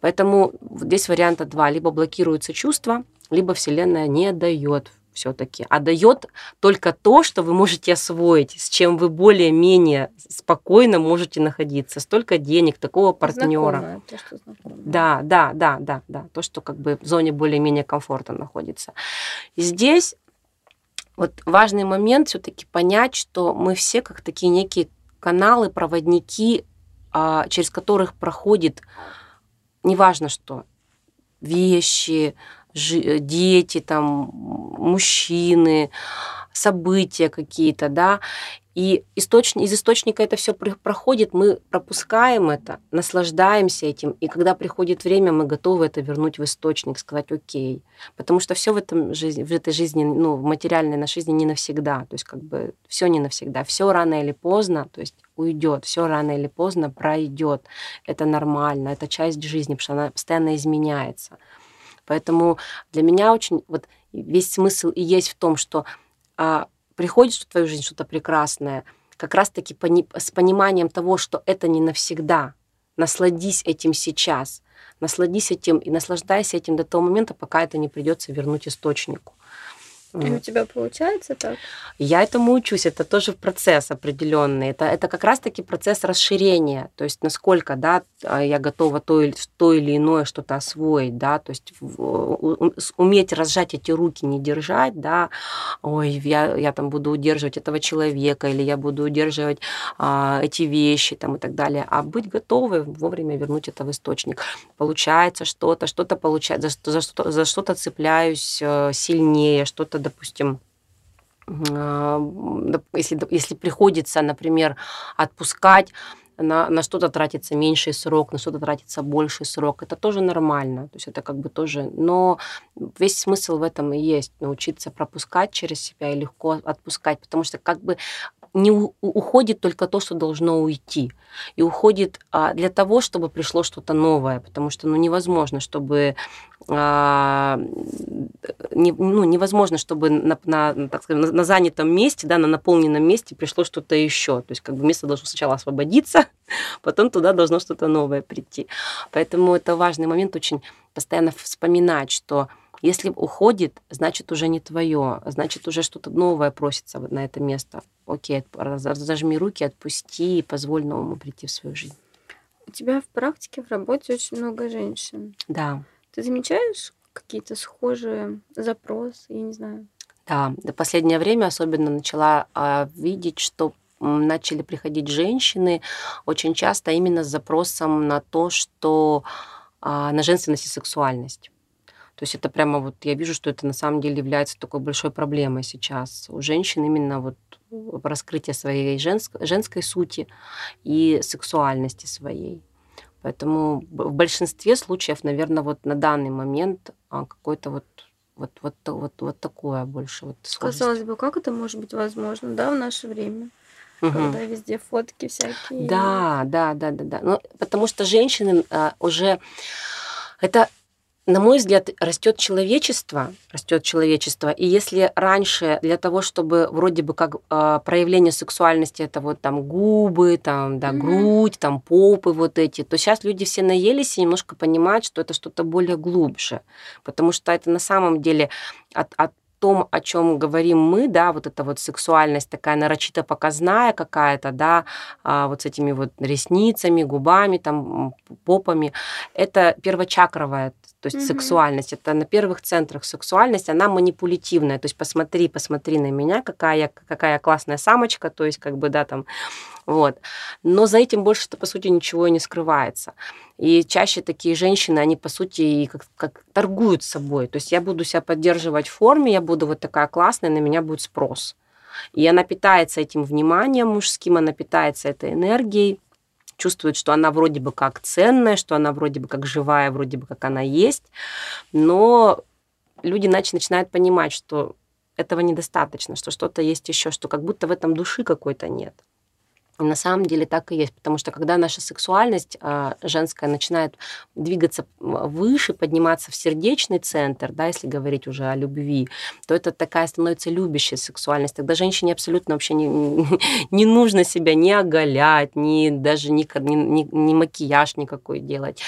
Поэтому здесь варианта два. Либо блокируются чувства, либо Вселенная не дает все-таки, а дает только то, что вы можете освоить, с чем вы более-менее спокойно можете находиться. Столько денег, такого партнера. то, что Да, да, да, да, да. То, что как бы в зоне более-менее комфорта находится. И здесь вот важный момент все-таки понять, что мы все как такие некие каналы, проводники, а, через которых проходит неважно что, вещи, дети, там, мужчины, события какие-то, да, и источник, из источника это все проходит, мы пропускаем это, наслаждаемся этим, и когда приходит время, мы готовы это вернуть в источник, сказать окей. Потому что все в, этом жизни, в этой жизни, ну, в материальной нашей жизни не навсегда. То есть как бы все не навсегда. Все рано или поздно, то есть уйдет, все рано или поздно пройдет. Это нормально, это часть жизни, потому что она постоянно изменяется. Поэтому для меня очень вот весь смысл и есть в том, что а, приходит в твою жизнь что-то прекрасное, как раз-таки пони- с пониманием того, что это не навсегда. Насладись этим сейчас. Насладись этим и наслаждайся этим до того момента, пока это не придется вернуть источнику. И у тебя получается так? Я этому учусь, это тоже процесс определенный. Это, это как раз-таки процесс расширения, то есть насколько да, а, я готова то или, то или иное что-то освоить, да, то есть уметь разжать эти руки, не держать, да, ой, я, я там буду удерживать этого человека, или я буду удерживать а, эти вещи там, и так далее, а быть готовой вовремя вернуть это в источник. Получается что-то, что-то получается, за, за, за что-то цепляюсь э, сильнее, что-то допустим, а, если, если приходится, например, отпускать, на, на что-то тратится меньший срок, на что-то тратится больший срок. Это тоже нормально. То есть это как бы тоже... Но весь смысл в этом и есть. Научиться пропускать через себя и легко отпускать. Потому что как бы не уходит только то, что должно уйти. И уходит а, для того, чтобы пришло что-то новое. Потому что ну, невозможно, чтобы а, не, ну, невозможно, чтобы на, на, так скажем, на, на занятом месте, да, на наполненном месте пришло что-то еще. То есть как бы место должно сначала освободиться, потом туда должно что-то новое прийти. Поэтому это важный момент очень постоянно вспоминать, что если уходит, значит уже не твое, значит уже что-то новое просится на это место. Окей, зажми руки, отпусти и позволь новому прийти в свою жизнь. У тебя в практике, в работе очень много женщин. Да. Ты замечаешь какие-то схожие запросы, я не знаю? Да, в последнее время особенно начала а, видеть, что начали приходить женщины очень часто именно с запросом на то, что а, на женственность и сексуальность. То есть это прямо вот я вижу, что это на самом деле является такой большой проблемой сейчас у женщин именно вот раскрытие своей женской, женской сути и сексуальности своей. Поэтому в большинстве случаев, наверное, вот на данный момент а, какой-то вот вот, вот, вот, вот такое больше. Вот Казалось бы, как это может быть возможно, да, в наше время? Угу. Когда везде фотки всякие. Да, да, да, да, да. Ну, потому что женщины а, уже это на мой взгляд, растет человечество, растет человечество. И если раньше для того, чтобы вроде бы как э, проявление сексуальности это вот там губы, там да, mm-hmm. грудь, там попы вот эти, то сейчас люди все наелись и немножко понимают, что это что-то более глубже, потому что это на самом деле от, от том, о чем говорим мы, да, вот эта вот сексуальность такая нарочито показная какая-то, да, а, вот с этими вот ресницами, губами, там, попами, это первочакровая то есть mm-hmm. сексуальность, это на первых центрах сексуальность, она манипулятивная, то есть посмотри, посмотри на меня, какая, какая классная самочка, то есть как бы, да, там, вот. Но за этим больше-то, по сути, ничего и не скрывается. И чаще такие женщины, они, по сути, и как, как торгуют собой, то есть я буду себя поддерживать в форме, я буду вот такая классная, на меня будет спрос. И она питается этим вниманием мужским, она питается этой энергией, чувствует, что она вроде бы как ценная, что она вроде бы как живая, вроде бы как она есть, но люди иначе начинают понимать, что этого недостаточно, что что-то есть еще, что как будто в этом души какой-то нет. На самом деле так и есть, потому что когда наша сексуальность э, женская начинает двигаться выше, подниматься в сердечный центр, да, если говорить уже о любви, то это такая становится любящая сексуальность. Тогда женщине абсолютно вообще не, не нужно себя не оголять, ни даже ни, ни, ни макияж никакой делать.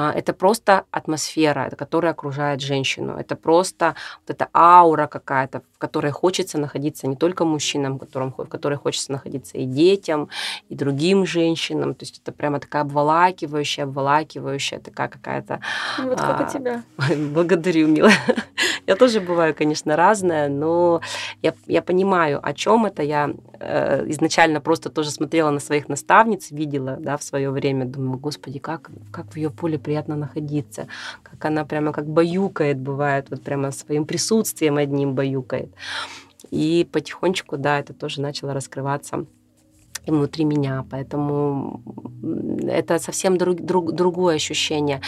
А, это просто атмосфера, которая окружает женщину. Это просто вот эта аура какая-то, в которой хочется находиться не только мужчинам, в, котором, в которой хочется находиться и детям, и другим женщинам. То есть это прямо такая обволакивающая, обволакивающая такая какая-то... Ну вот как а, у тебя. Благодарю, милая. Я тоже бываю, конечно, разная, но я, я понимаю, о чем это. Я э, изначально просто тоже смотрела на своих наставниц, видела, да, в свое время, думаю, господи, как, как в ее поле приятно находиться, как она прямо как баюкает, бывает, вот прямо своим присутствием одним баюкает. И потихонечку, да, это тоже начало раскрываться внутри меня. Поэтому это совсем друг, друг, другое ощущение.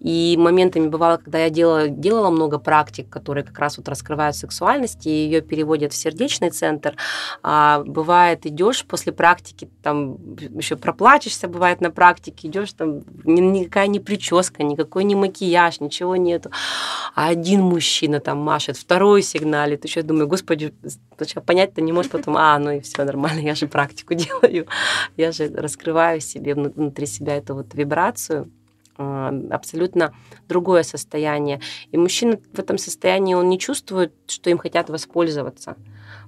И моментами бывало, когда я делала, делала много практик, которые как раз вот раскрывают сексуальность, и ее переводят в сердечный центр. А бывает, идешь после практики, там еще проплачешься, бывает на практике, идешь там никакая не прическа, никакой не макияж, ничего нету. А один мужчина там машет, второй сигналит. Еще думаю, господи, понять-то не можешь потом, а, ну и все нормально, я же практику делаю делаю. Я же раскрываю себе внутри себя эту вот вибрацию а, абсолютно другое состояние. И мужчина в этом состоянии, он не чувствует, что им хотят воспользоваться.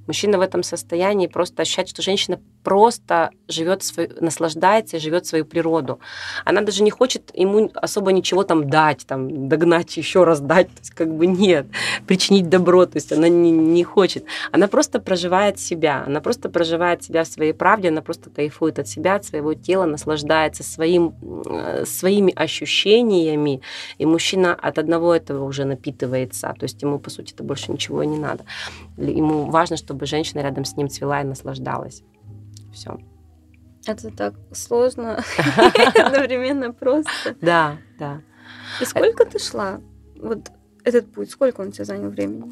Мужчина в этом состоянии просто ощущает, что женщина просто живет, свой, наслаждается и живет свою природу. Она даже не хочет ему особо ничего там дать, там, догнать, еще раз дать, то есть как бы нет, причинить добро, то есть она не, не хочет. Она просто проживает себя, она просто проживает себя в своей правде, она просто кайфует от себя, от своего тела, наслаждается своим, э, своими ощущениями, и мужчина от одного этого уже напитывается, то есть ему, по сути, это больше ничего не надо. Ему важно, чтобы женщина рядом с ним цвела и наслаждалась. Все. Это так сложно, одновременно просто. Да, да. И сколько ты шла? Вот этот путь, сколько он тебе занял времени?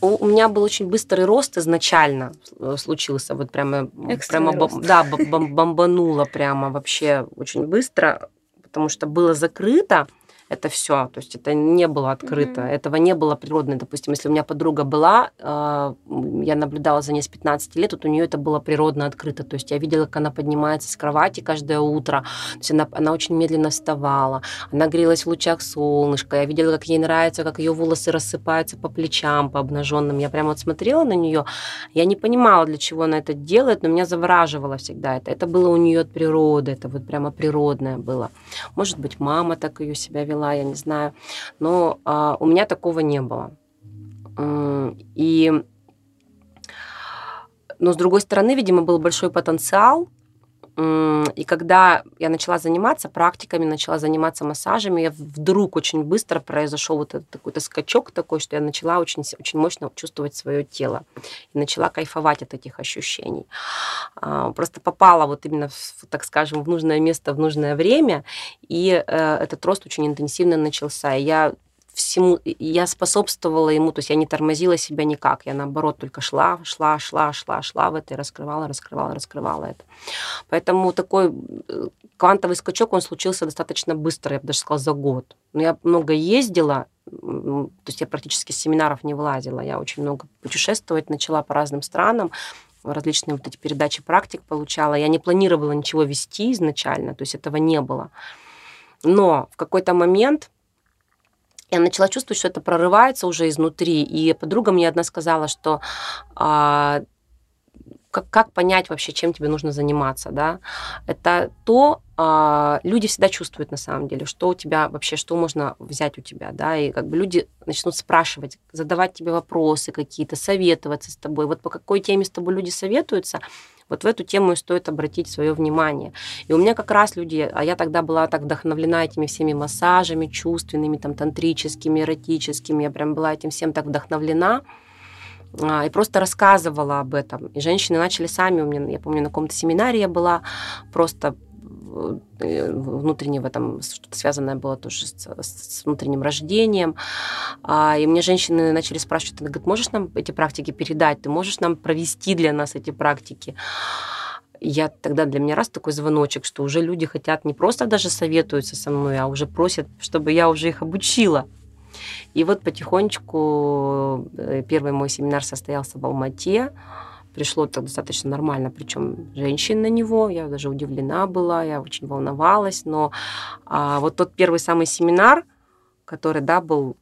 У, меня был очень быстрый рост изначально э, случился, вот прямо, прямо рост. да, бомбануло прямо вообще очень быстро, потому что было закрыто, это все. То есть это не было открыто, mm-hmm. этого не было природно. Допустим, если у меня подруга была, э, я наблюдала за ней с 15 лет, вот у нее это было природно открыто. То есть я видела, как она поднимается с кровати каждое утро. То есть она, она очень медленно вставала, она грелась в лучах солнышка. Я видела, как ей нравится, как ее волосы рассыпаются по плечам, по обнаженным. Я прямо вот смотрела на нее, я не понимала, для чего она это делает, но меня завораживало всегда это. Это было у нее от природы, это вот прямо природное было. Может быть, мама так ее себя вела вела, я не знаю. Но а, у меня такого не было. И, но с другой стороны, видимо, был большой потенциал. И когда я начала заниматься практиками, начала заниматься массажами, я вдруг очень быстро произошел вот этот какой-то скачок такой, что я начала очень, очень мощно чувствовать свое тело и начала кайфовать от этих ощущений. А, просто попала вот именно, так скажем, в нужное место в нужное время, и э, этот рост очень интенсивно начался. И я всему, я способствовала ему, то есть я не тормозила себя никак, я наоборот только шла, шла, шла, шла, шла в это и раскрывала, раскрывала, раскрывала это. Поэтому такой э, квантовый скачок, он случился достаточно быстро, я бы даже сказала, за год. Но я много ездила, то есть я практически с семинаров не вылазила, я очень много путешествовать начала по разным странам, различные вот эти передачи практик получала. Я не планировала ничего вести изначально, то есть этого не было. Но в какой-то момент я начала чувствовать, что это прорывается уже изнутри. И подруга мне одна сказала, что а, как, как понять вообще, чем тебе нужно заниматься, да? Это то, а, люди всегда чувствуют на самом деле, что у тебя вообще, что можно взять у тебя, да, и как бы люди начнут спрашивать, задавать тебе вопросы какие-то, советоваться с тобой. Вот по какой теме с тобой люди советуются, вот в эту тему и стоит обратить свое внимание. И у меня как раз люди, а я тогда была так вдохновлена этими всеми массажами чувственными, там, тантрическими, эротическими, я прям была этим всем так вдохновлена, а, и просто рассказывала об этом. И женщины начали сами, у меня, я помню, на каком-то семинаре я была, просто внутреннего там что-то связанное было тоже с, с внутренним рождением. А, и мне женщины начали спрашивать, говорят, можешь нам эти практики передать, ты можешь нам провести для нас эти практики? я тогда для меня раз такой звоночек, что уже люди хотят не просто даже советуются со мной, а уже просят, чтобы я уже их обучила. И вот потихонечку э, первый мой семинар состоялся в Алмате. Пришло так достаточно нормально, причем женщин на него. Я даже удивлена была, я очень волновалась. Но а, вот тот первый самый семинар, который, да, был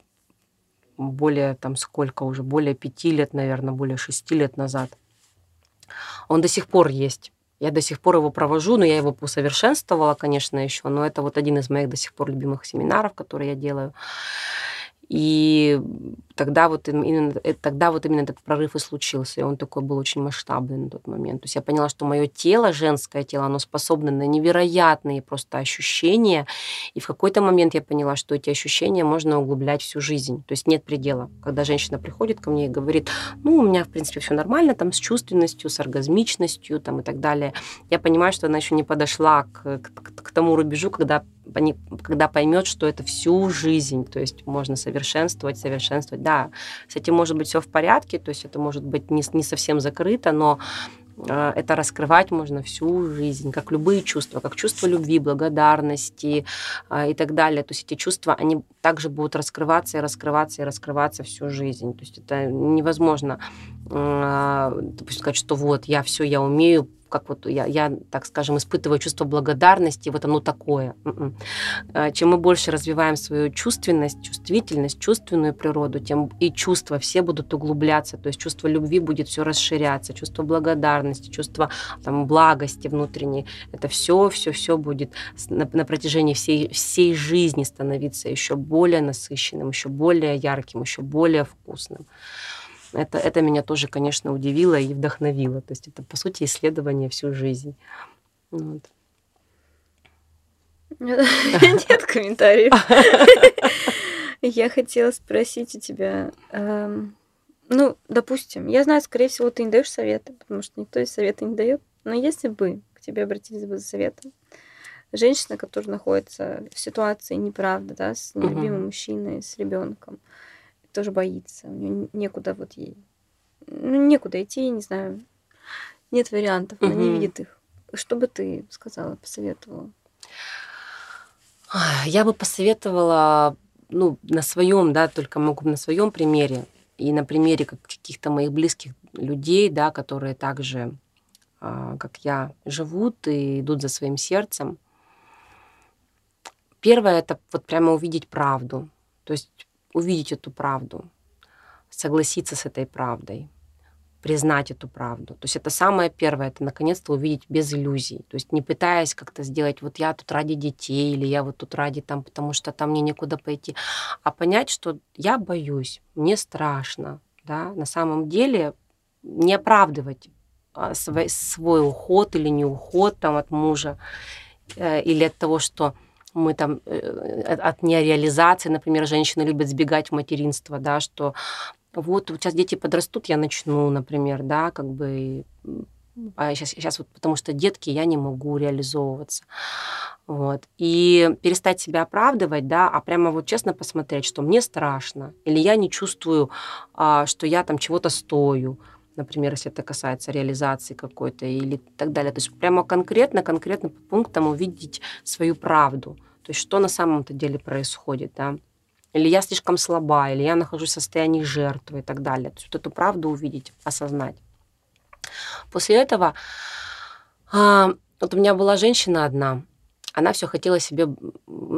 более, там, сколько уже, более пяти лет, наверное, более шести лет назад, он до сих пор есть. Я до сих пор его провожу, но я его усовершенствовала, конечно, еще, но это вот один из моих до сих пор любимых семинаров, которые я делаю. И тогда вот именно, э, тогда вот именно этот прорыв и случился, и он такой был очень масштабный на тот момент. То есть я поняла, что мое тело, женское тело, оно способно на невероятные просто ощущения, и в какой-то момент я поняла, что эти ощущения можно углублять всю жизнь, то есть нет предела. Когда женщина приходит ко мне и говорит, ну, у меня, в принципе, все нормально, там, с чувственностью, с оргазмичностью, там, и так далее, я понимаю, что она еще не подошла к, к, к тому рубежу, когда когда поймет, что это всю жизнь, то есть можно совершенствовать, совершенствовать. Да, с этим может быть все в порядке, то есть это может быть не, не совсем закрыто, но а, это раскрывать можно всю жизнь, как любые чувства, как чувство любви, благодарности а, и так далее. То есть эти чувства, они также будут раскрываться и раскрываться и раскрываться всю жизнь. То есть это невозможно, а, допустим, сказать, что вот я все, я умею как вот я, я, так скажем, испытываю чувство благодарности, вот оно такое. М-м. А, чем мы больше развиваем свою чувственность, чувствительность, чувственную природу, тем и чувства все будут углубляться, то есть чувство любви будет все расширяться, чувство благодарности, чувство там, благости внутренней, это все, все, все будет на, на протяжении всей, всей жизни становиться еще более насыщенным, еще более ярким, еще более вкусным. Это, это меня тоже, конечно, удивило и вдохновило. То есть это, по сути, исследование всю жизнь. Вот. Нет комментариев. Я хотела спросить у тебя, эм, ну, допустим, я знаю, скорее всего, ты не даешь советы, потому что никто из совета не дает. Но если бы к тебе обратились бы за советом, женщина, которая находится в ситуации неправды, да, с нелюбимым мужчиной, с ребенком, тоже боится. У нее некуда вот ей. Ну, некуда идти, не знаю. Нет вариантов, она угу. не видит их. Что бы ты сказала, посоветовала? Я бы посоветовала, ну, на своем, да, только могу на своем примере и на примере каких-то моих близких людей, да, которые также, а, как я, живут и идут за своим сердцем. Первое это вот прямо увидеть правду. То есть увидеть эту правду, согласиться с этой правдой, признать эту правду. То есть это самое первое, это наконец-то увидеть без иллюзий. То есть не пытаясь как-то сделать, вот я тут ради детей, или я вот тут ради там, потому что там мне некуда пойти, а понять, что я боюсь, мне страшно, да, на самом деле не оправдывать а, свой, свой уход или не уход там от мужа, э, или от того, что мы там э, от нереализации, например, женщины любят сбегать в материнство, да, что вот сейчас дети подрастут, я начну, например, да, как бы, а сейчас, сейчас вот потому что детки, я не могу реализовываться. Вот. И перестать себя оправдывать, да, а прямо вот честно посмотреть, что мне страшно, или я не чувствую, а, что я там чего-то стою, например, если это касается реализации какой-то или так далее. То есть прямо конкретно, конкретно по пунктам увидеть свою правду. То есть что на самом-то деле происходит, да. Или я слишком слаба, или я нахожусь в состоянии жертвы и так далее. То есть вот эту правду увидеть, осознать. После этого а, вот у меня была женщина одна, она все хотела себе,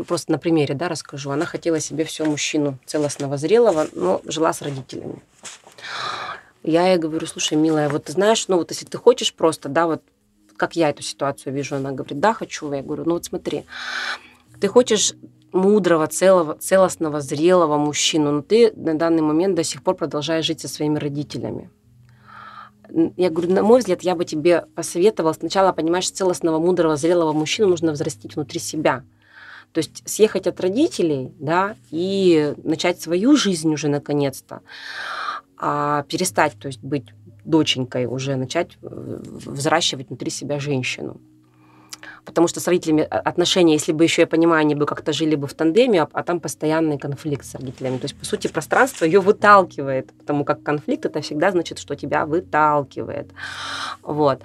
просто на примере, да, расскажу, она хотела себе все мужчину целостного, зрелого, но жила с родителями. Я ей говорю, слушай, милая, вот ты знаешь, ну вот если ты хочешь просто, да, вот как я эту ситуацию вижу, она говорит, да, хочу. Я говорю, ну вот смотри, ты хочешь мудрого, целого, целостного, зрелого мужчину, но ты на данный момент до сих пор продолжаешь жить со своими родителями. Я говорю, на мой взгляд, я бы тебе посоветовала сначала, понимаешь, целостного, мудрого, зрелого мужчину нужно взрастить внутри себя. То есть съехать от родителей, да, и начать свою жизнь уже наконец-то а перестать, то есть быть доченькой уже, начать э, взращивать внутри себя женщину. Потому что с родителями отношения, если бы еще, я понимаю, они бы как-то жили бы в тандеме, а, а там постоянный конфликт с родителями. То есть, по сути, пространство ее выталкивает, потому как конфликт это всегда значит, что тебя выталкивает. Вот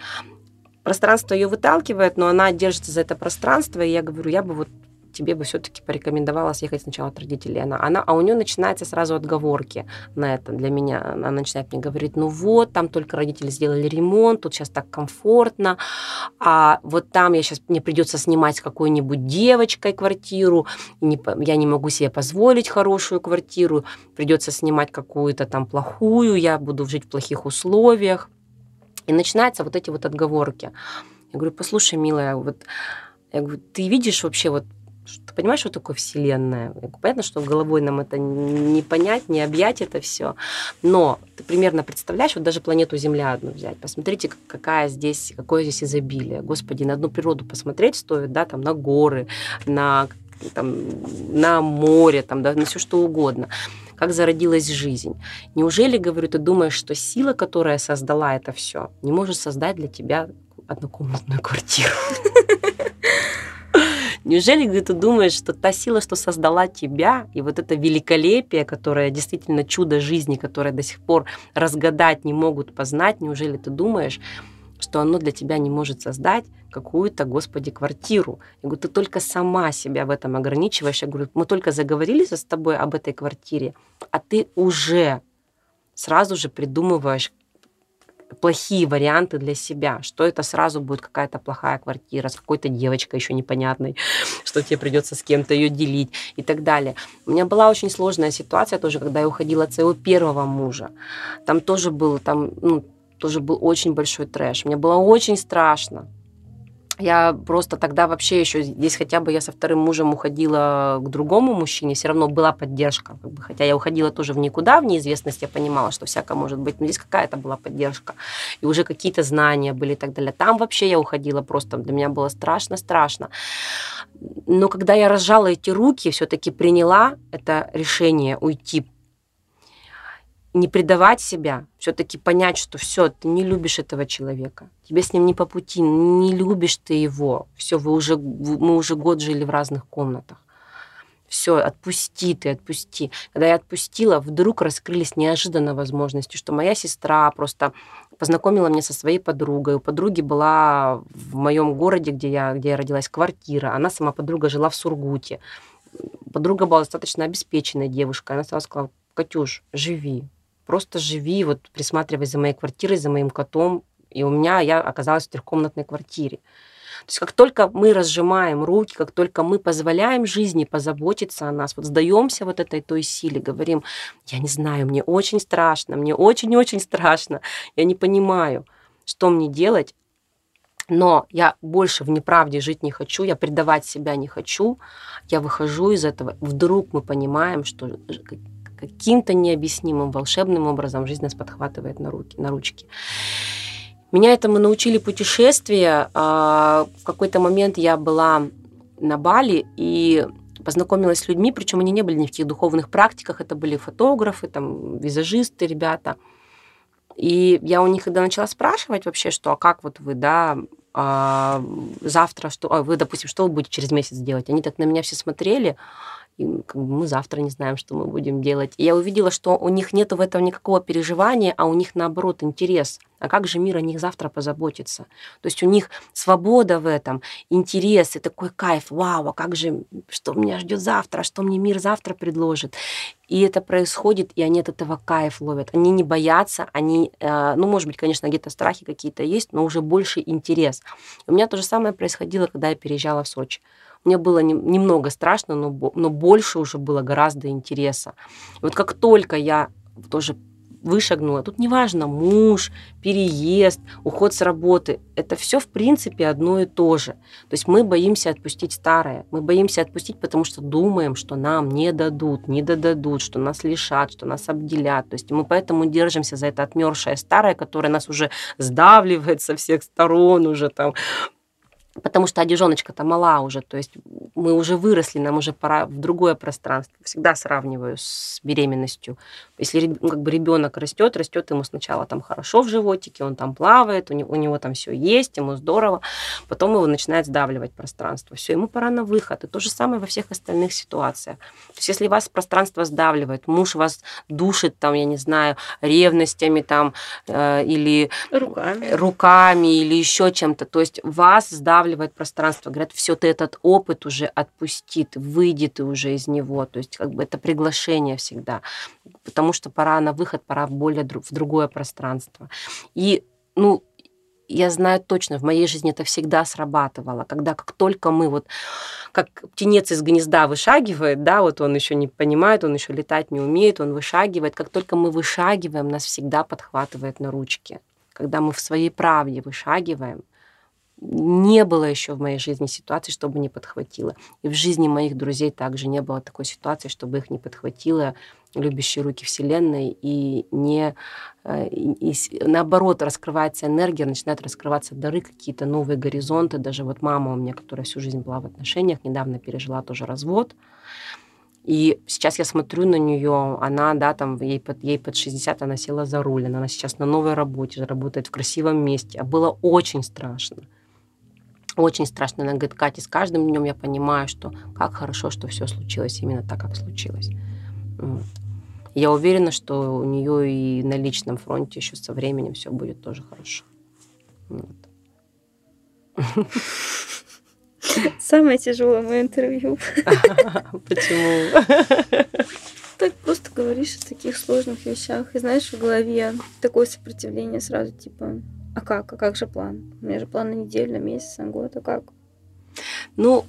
пространство ее выталкивает, но она держится за это пространство, и я говорю, я бы вот тебе бы все-таки порекомендовала съехать сначала от родителей. Она, она, а у нее начинается сразу отговорки на это для меня. Она начинает мне говорить, ну вот, там только родители сделали ремонт, тут сейчас так комфортно, а вот там я сейчас, мне придется снимать с какой-нибудь девочкой квартиру, не, я не могу себе позволить хорошую квартиру, придется снимать какую-то там плохую, я буду жить в плохих условиях. И начинаются вот эти вот отговорки. Я говорю, послушай, милая, вот я говорю, ты видишь вообще вот Ты понимаешь, что такое Вселенная? Понятно, что головой нам это не понять, не объять это все. Но ты примерно представляешь, вот даже планету Земля одну взять. Посмотрите, какая здесь, какое здесь изобилие. Господи, на одну природу посмотреть стоит, да, там на горы, на, там, на море, там, да, на все что угодно как зародилась жизнь. Неужели, говорю, ты думаешь, что сила, которая создала это все, не может создать для тебя однокомнатную квартиру? Неужели ты думаешь, что та сила, что создала тебя, и вот это великолепие, которое действительно чудо жизни, которое до сих пор разгадать не могут познать, неужели ты думаешь, что оно для тебя не может создать какую-то, Господи, квартиру. Я говорю, ты только сама себя в этом ограничиваешь. Я говорю, мы только заговорили с тобой об этой квартире, а ты уже сразу же придумываешь плохие варианты для себя, что это сразу будет какая-то плохая квартира с какой-то девочкой еще непонятной, что тебе придется с кем-то ее делить и так далее. У меня была очень сложная ситуация тоже, когда я уходила от своего первого мужа. Там тоже был, там, ну, тоже был очень большой трэш. Мне было очень страшно я просто тогда вообще еще здесь хотя бы я со вторым мужем уходила к другому мужчине, все равно была поддержка. Как бы, хотя я уходила тоже в никуда, в неизвестность, я понимала, что всякое может быть, но здесь какая-то была поддержка. И уже какие-то знания были и так далее. Там вообще я уходила просто, для меня было страшно-страшно. Но когда я разжала эти руки, все-таки приняла это решение уйти не предавать себя, все-таки понять, что все, ты не любишь этого человека, тебе с ним не по пути, не любишь ты его, все, вы уже, мы уже год жили в разных комнатах. Все, отпусти ты, отпусти. Когда я отпустила, вдруг раскрылись неожиданно возможности, что моя сестра просто познакомила меня со своей подругой. У подруги была в моем городе, где я, где я родилась, квартира. Она сама подруга жила в Сургуте. Подруга была достаточно обеспеченная девушка. Она сразу сказала, Катюш, живи, просто живи, вот присматривай за моей квартирой, за моим котом. И у меня я оказалась в трехкомнатной квартире. То есть как только мы разжимаем руки, как только мы позволяем жизни позаботиться о нас, вот сдаемся вот этой той силе, говорим, я не знаю, мне очень страшно, мне очень-очень страшно, я не понимаю, что мне делать, но я больше в неправде жить не хочу, я предавать себя не хочу, я выхожу из этого, вдруг мы понимаем, что каким-то необъяснимым волшебным образом жизнь нас подхватывает на, руки, на ручки. Меня этому научили путешествия. А, в какой-то момент я была на Бали и познакомилась с людьми, причем они не были ни в каких духовных практиках, это были фотографы, там, визажисты, ребята. И я у них, когда начала спрашивать вообще, что, а как вот вы, да, а, завтра, что, а вы, допустим, что вы будете через месяц делать? Они так на меня все смотрели, и мы завтра не знаем, что мы будем делать. И я увидела, что у них нет в этом никакого переживания, а у них наоборот интерес. А как же мир о них завтра позаботится? То есть у них свобода в этом, интерес и такой кайф. Вау, а как же, что меня ждет завтра, что мне мир завтра предложит? И это происходит, и они от этого кайф ловят. Они не боятся, они, э, ну, может быть, конечно, где-то страхи какие-то есть, но уже больше интерес. у меня то же самое происходило, когда я переезжала в Сочи. Мне было не, немного страшно, но, но больше уже было гораздо интереса. И вот как только я тоже вышагнула, тут неважно, муж, переезд, уход с работы, это все в принципе одно и то же. То есть мы боимся отпустить старое, мы боимся отпустить, потому что думаем, что нам не дадут, не додадут, что нас лишат, что нас обделят. То есть мы поэтому держимся за это отмершее старое, которое нас уже сдавливает со всех сторон, уже там потому что одежоночка-то мала уже, то есть мы уже выросли, нам уже пора в другое пространство. Всегда сравниваю с беременностью. Если ну, как бы ребенок растет, растет ему сначала там хорошо в животике, он там плавает, у него, у него там все есть, ему здорово, потом его начинает сдавливать пространство. Все, ему пора на выход. И то же самое во всех остальных ситуациях. То есть если вас пространство сдавливает, муж вас душит там, я не знаю, ревностями там э, или руками. руками или еще чем-то, то есть вас сдавливает останавливает пространство, говорят, все, ты этот опыт уже отпусти, ты выйди ты уже из него. То есть как бы это приглашение всегда, потому что пора на выход, пора более в другое пространство. И, ну, я знаю точно, в моей жизни это всегда срабатывало, когда как только мы вот, как птенец из гнезда вышагивает, да, вот он еще не понимает, он еще летать не умеет, он вышагивает, как только мы вышагиваем, нас всегда подхватывает на ручки. Когда мы в своей правде вышагиваем, не было еще в моей жизни ситуации, чтобы не подхватило. И в жизни моих друзей также не было такой ситуации, чтобы их не подхватило любящие руки Вселенной и не э, и, и, наоборот раскрывается энергия, начинают раскрываться дары, какие-то новые горизонты. Даже вот мама у меня, которая всю жизнь была в отношениях, недавно пережила тоже развод. И сейчас я смотрю на нее, она, да, там, ей под, ей под 60, она села за руль, она сейчас на новой работе, работает в красивом месте. А было очень страшно. Очень страшно. Она говорит, Катя, с каждым днем я понимаю, что как хорошо, что все случилось именно так, как случилось. Я уверена, что у нее и на личном фронте еще со временем все будет тоже хорошо. Вот. Самое тяжелое мое интервью. Почему? Так просто говоришь о таких сложных вещах. И знаешь, в голове такое сопротивление сразу, типа, а как? А как же план? У меня же план на неделю, на месяц, на год, а как? Ну,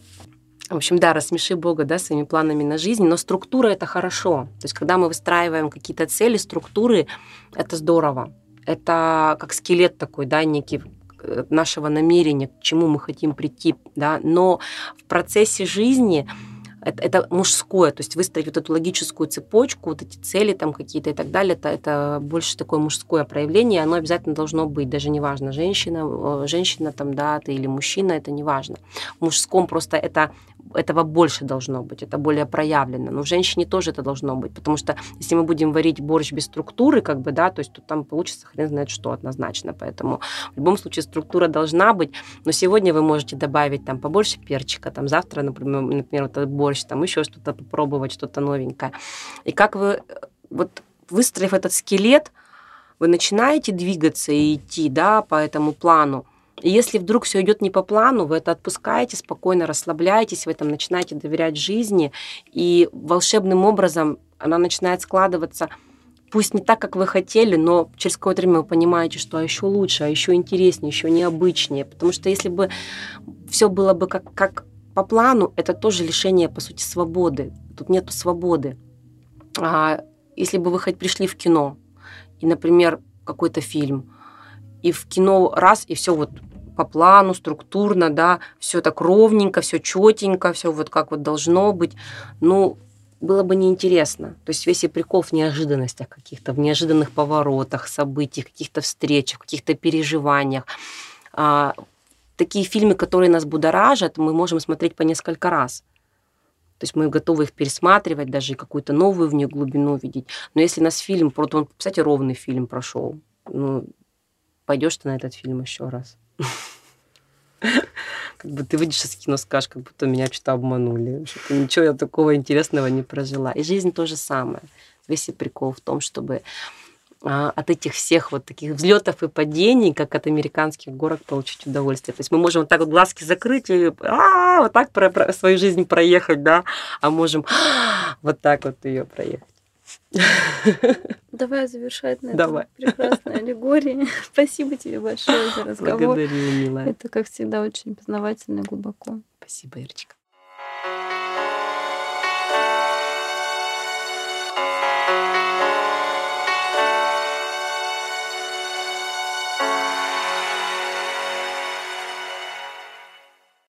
в общем, да, рассмеши Бога, да, своими планами на жизнь, но структура это хорошо. То есть, когда мы выстраиваем какие-то цели, структуры, это здорово. Это как скелет такой, да, некий э, нашего намерения, к чему мы хотим прийти, да, но в процессе жизни это, это мужское, то есть выстроить вот эту логическую цепочку, вот эти цели там какие-то и так далее, это, это больше такое мужское проявление, оно обязательно должно быть, даже неважно, женщина, женщина там, да, ты или мужчина, это неважно. В мужском просто это этого больше должно быть, это более проявлено. Но в женщине тоже это должно быть, потому что если мы будем варить борщ без структуры, как бы, да, то есть тут там получится хрен знает что однозначно. Поэтому в любом случае структура должна быть. Но сегодня вы можете добавить там побольше перчика, там завтра, например, например вот борщ, там еще что-то попробовать, что-то новенькое. И как вы вот выстроив этот скелет, вы начинаете двигаться и идти, да, по этому плану, и если вдруг все идет не по плану, вы это отпускаете, спокойно расслабляетесь, в этом начинаете доверять жизни, и волшебным образом она начинает складываться пусть не так, как вы хотели, но через какое-то время вы понимаете, что а еще лучше, а еще интереснее, еще необычнее. Потому что если бы все было бы как, как по плану, это тоже лишение, по сути, свободы. Тут нету свободы. А если бы вы хоть пришли в кино, и, например, какой-то фильм, и в кино раз, и все вот по плану, структурно, да, все так ровненько, все четенько, все вот как вот должно быть. Ну, было бы неинтересно. То есть весь и прикол в неожиданностях каких-то, в неожиданных поворотах, событиях, каких-то встречах, каких-то переживаниях. А, такие фильмы, которые нас будоражат, мы можем смотреть по несколько раз. То есть мы готовы их пересматривать, даже какую-то новую в них глубину видеть. Но если нас фильм, просто он, кстати, ровный фильм прошел, ну, пойдешь ты на этот фильм еще раз. Как бы ты выйдешь из кино, скажешь, как будто меня что-то обманули. Что ничего я такого интересного не прожила. И жизнь то же самое. Весь и прикол в том, чтобы а, от этих всех вот таких взлетов и падений, как от американских горок, получить удовольствие. То есть мы можем вот так вот глазки закрыть и а, вот так про свою жизнь проехать, да, а можем вот так вот ее проехать. Давай завершать на Давай. этой прекрасной аллегории. Спасибо тебе большое за разговор. Благодарю, милая. Это, как всегда, очень познавательно и глубоко. Спасибо, Ирочка.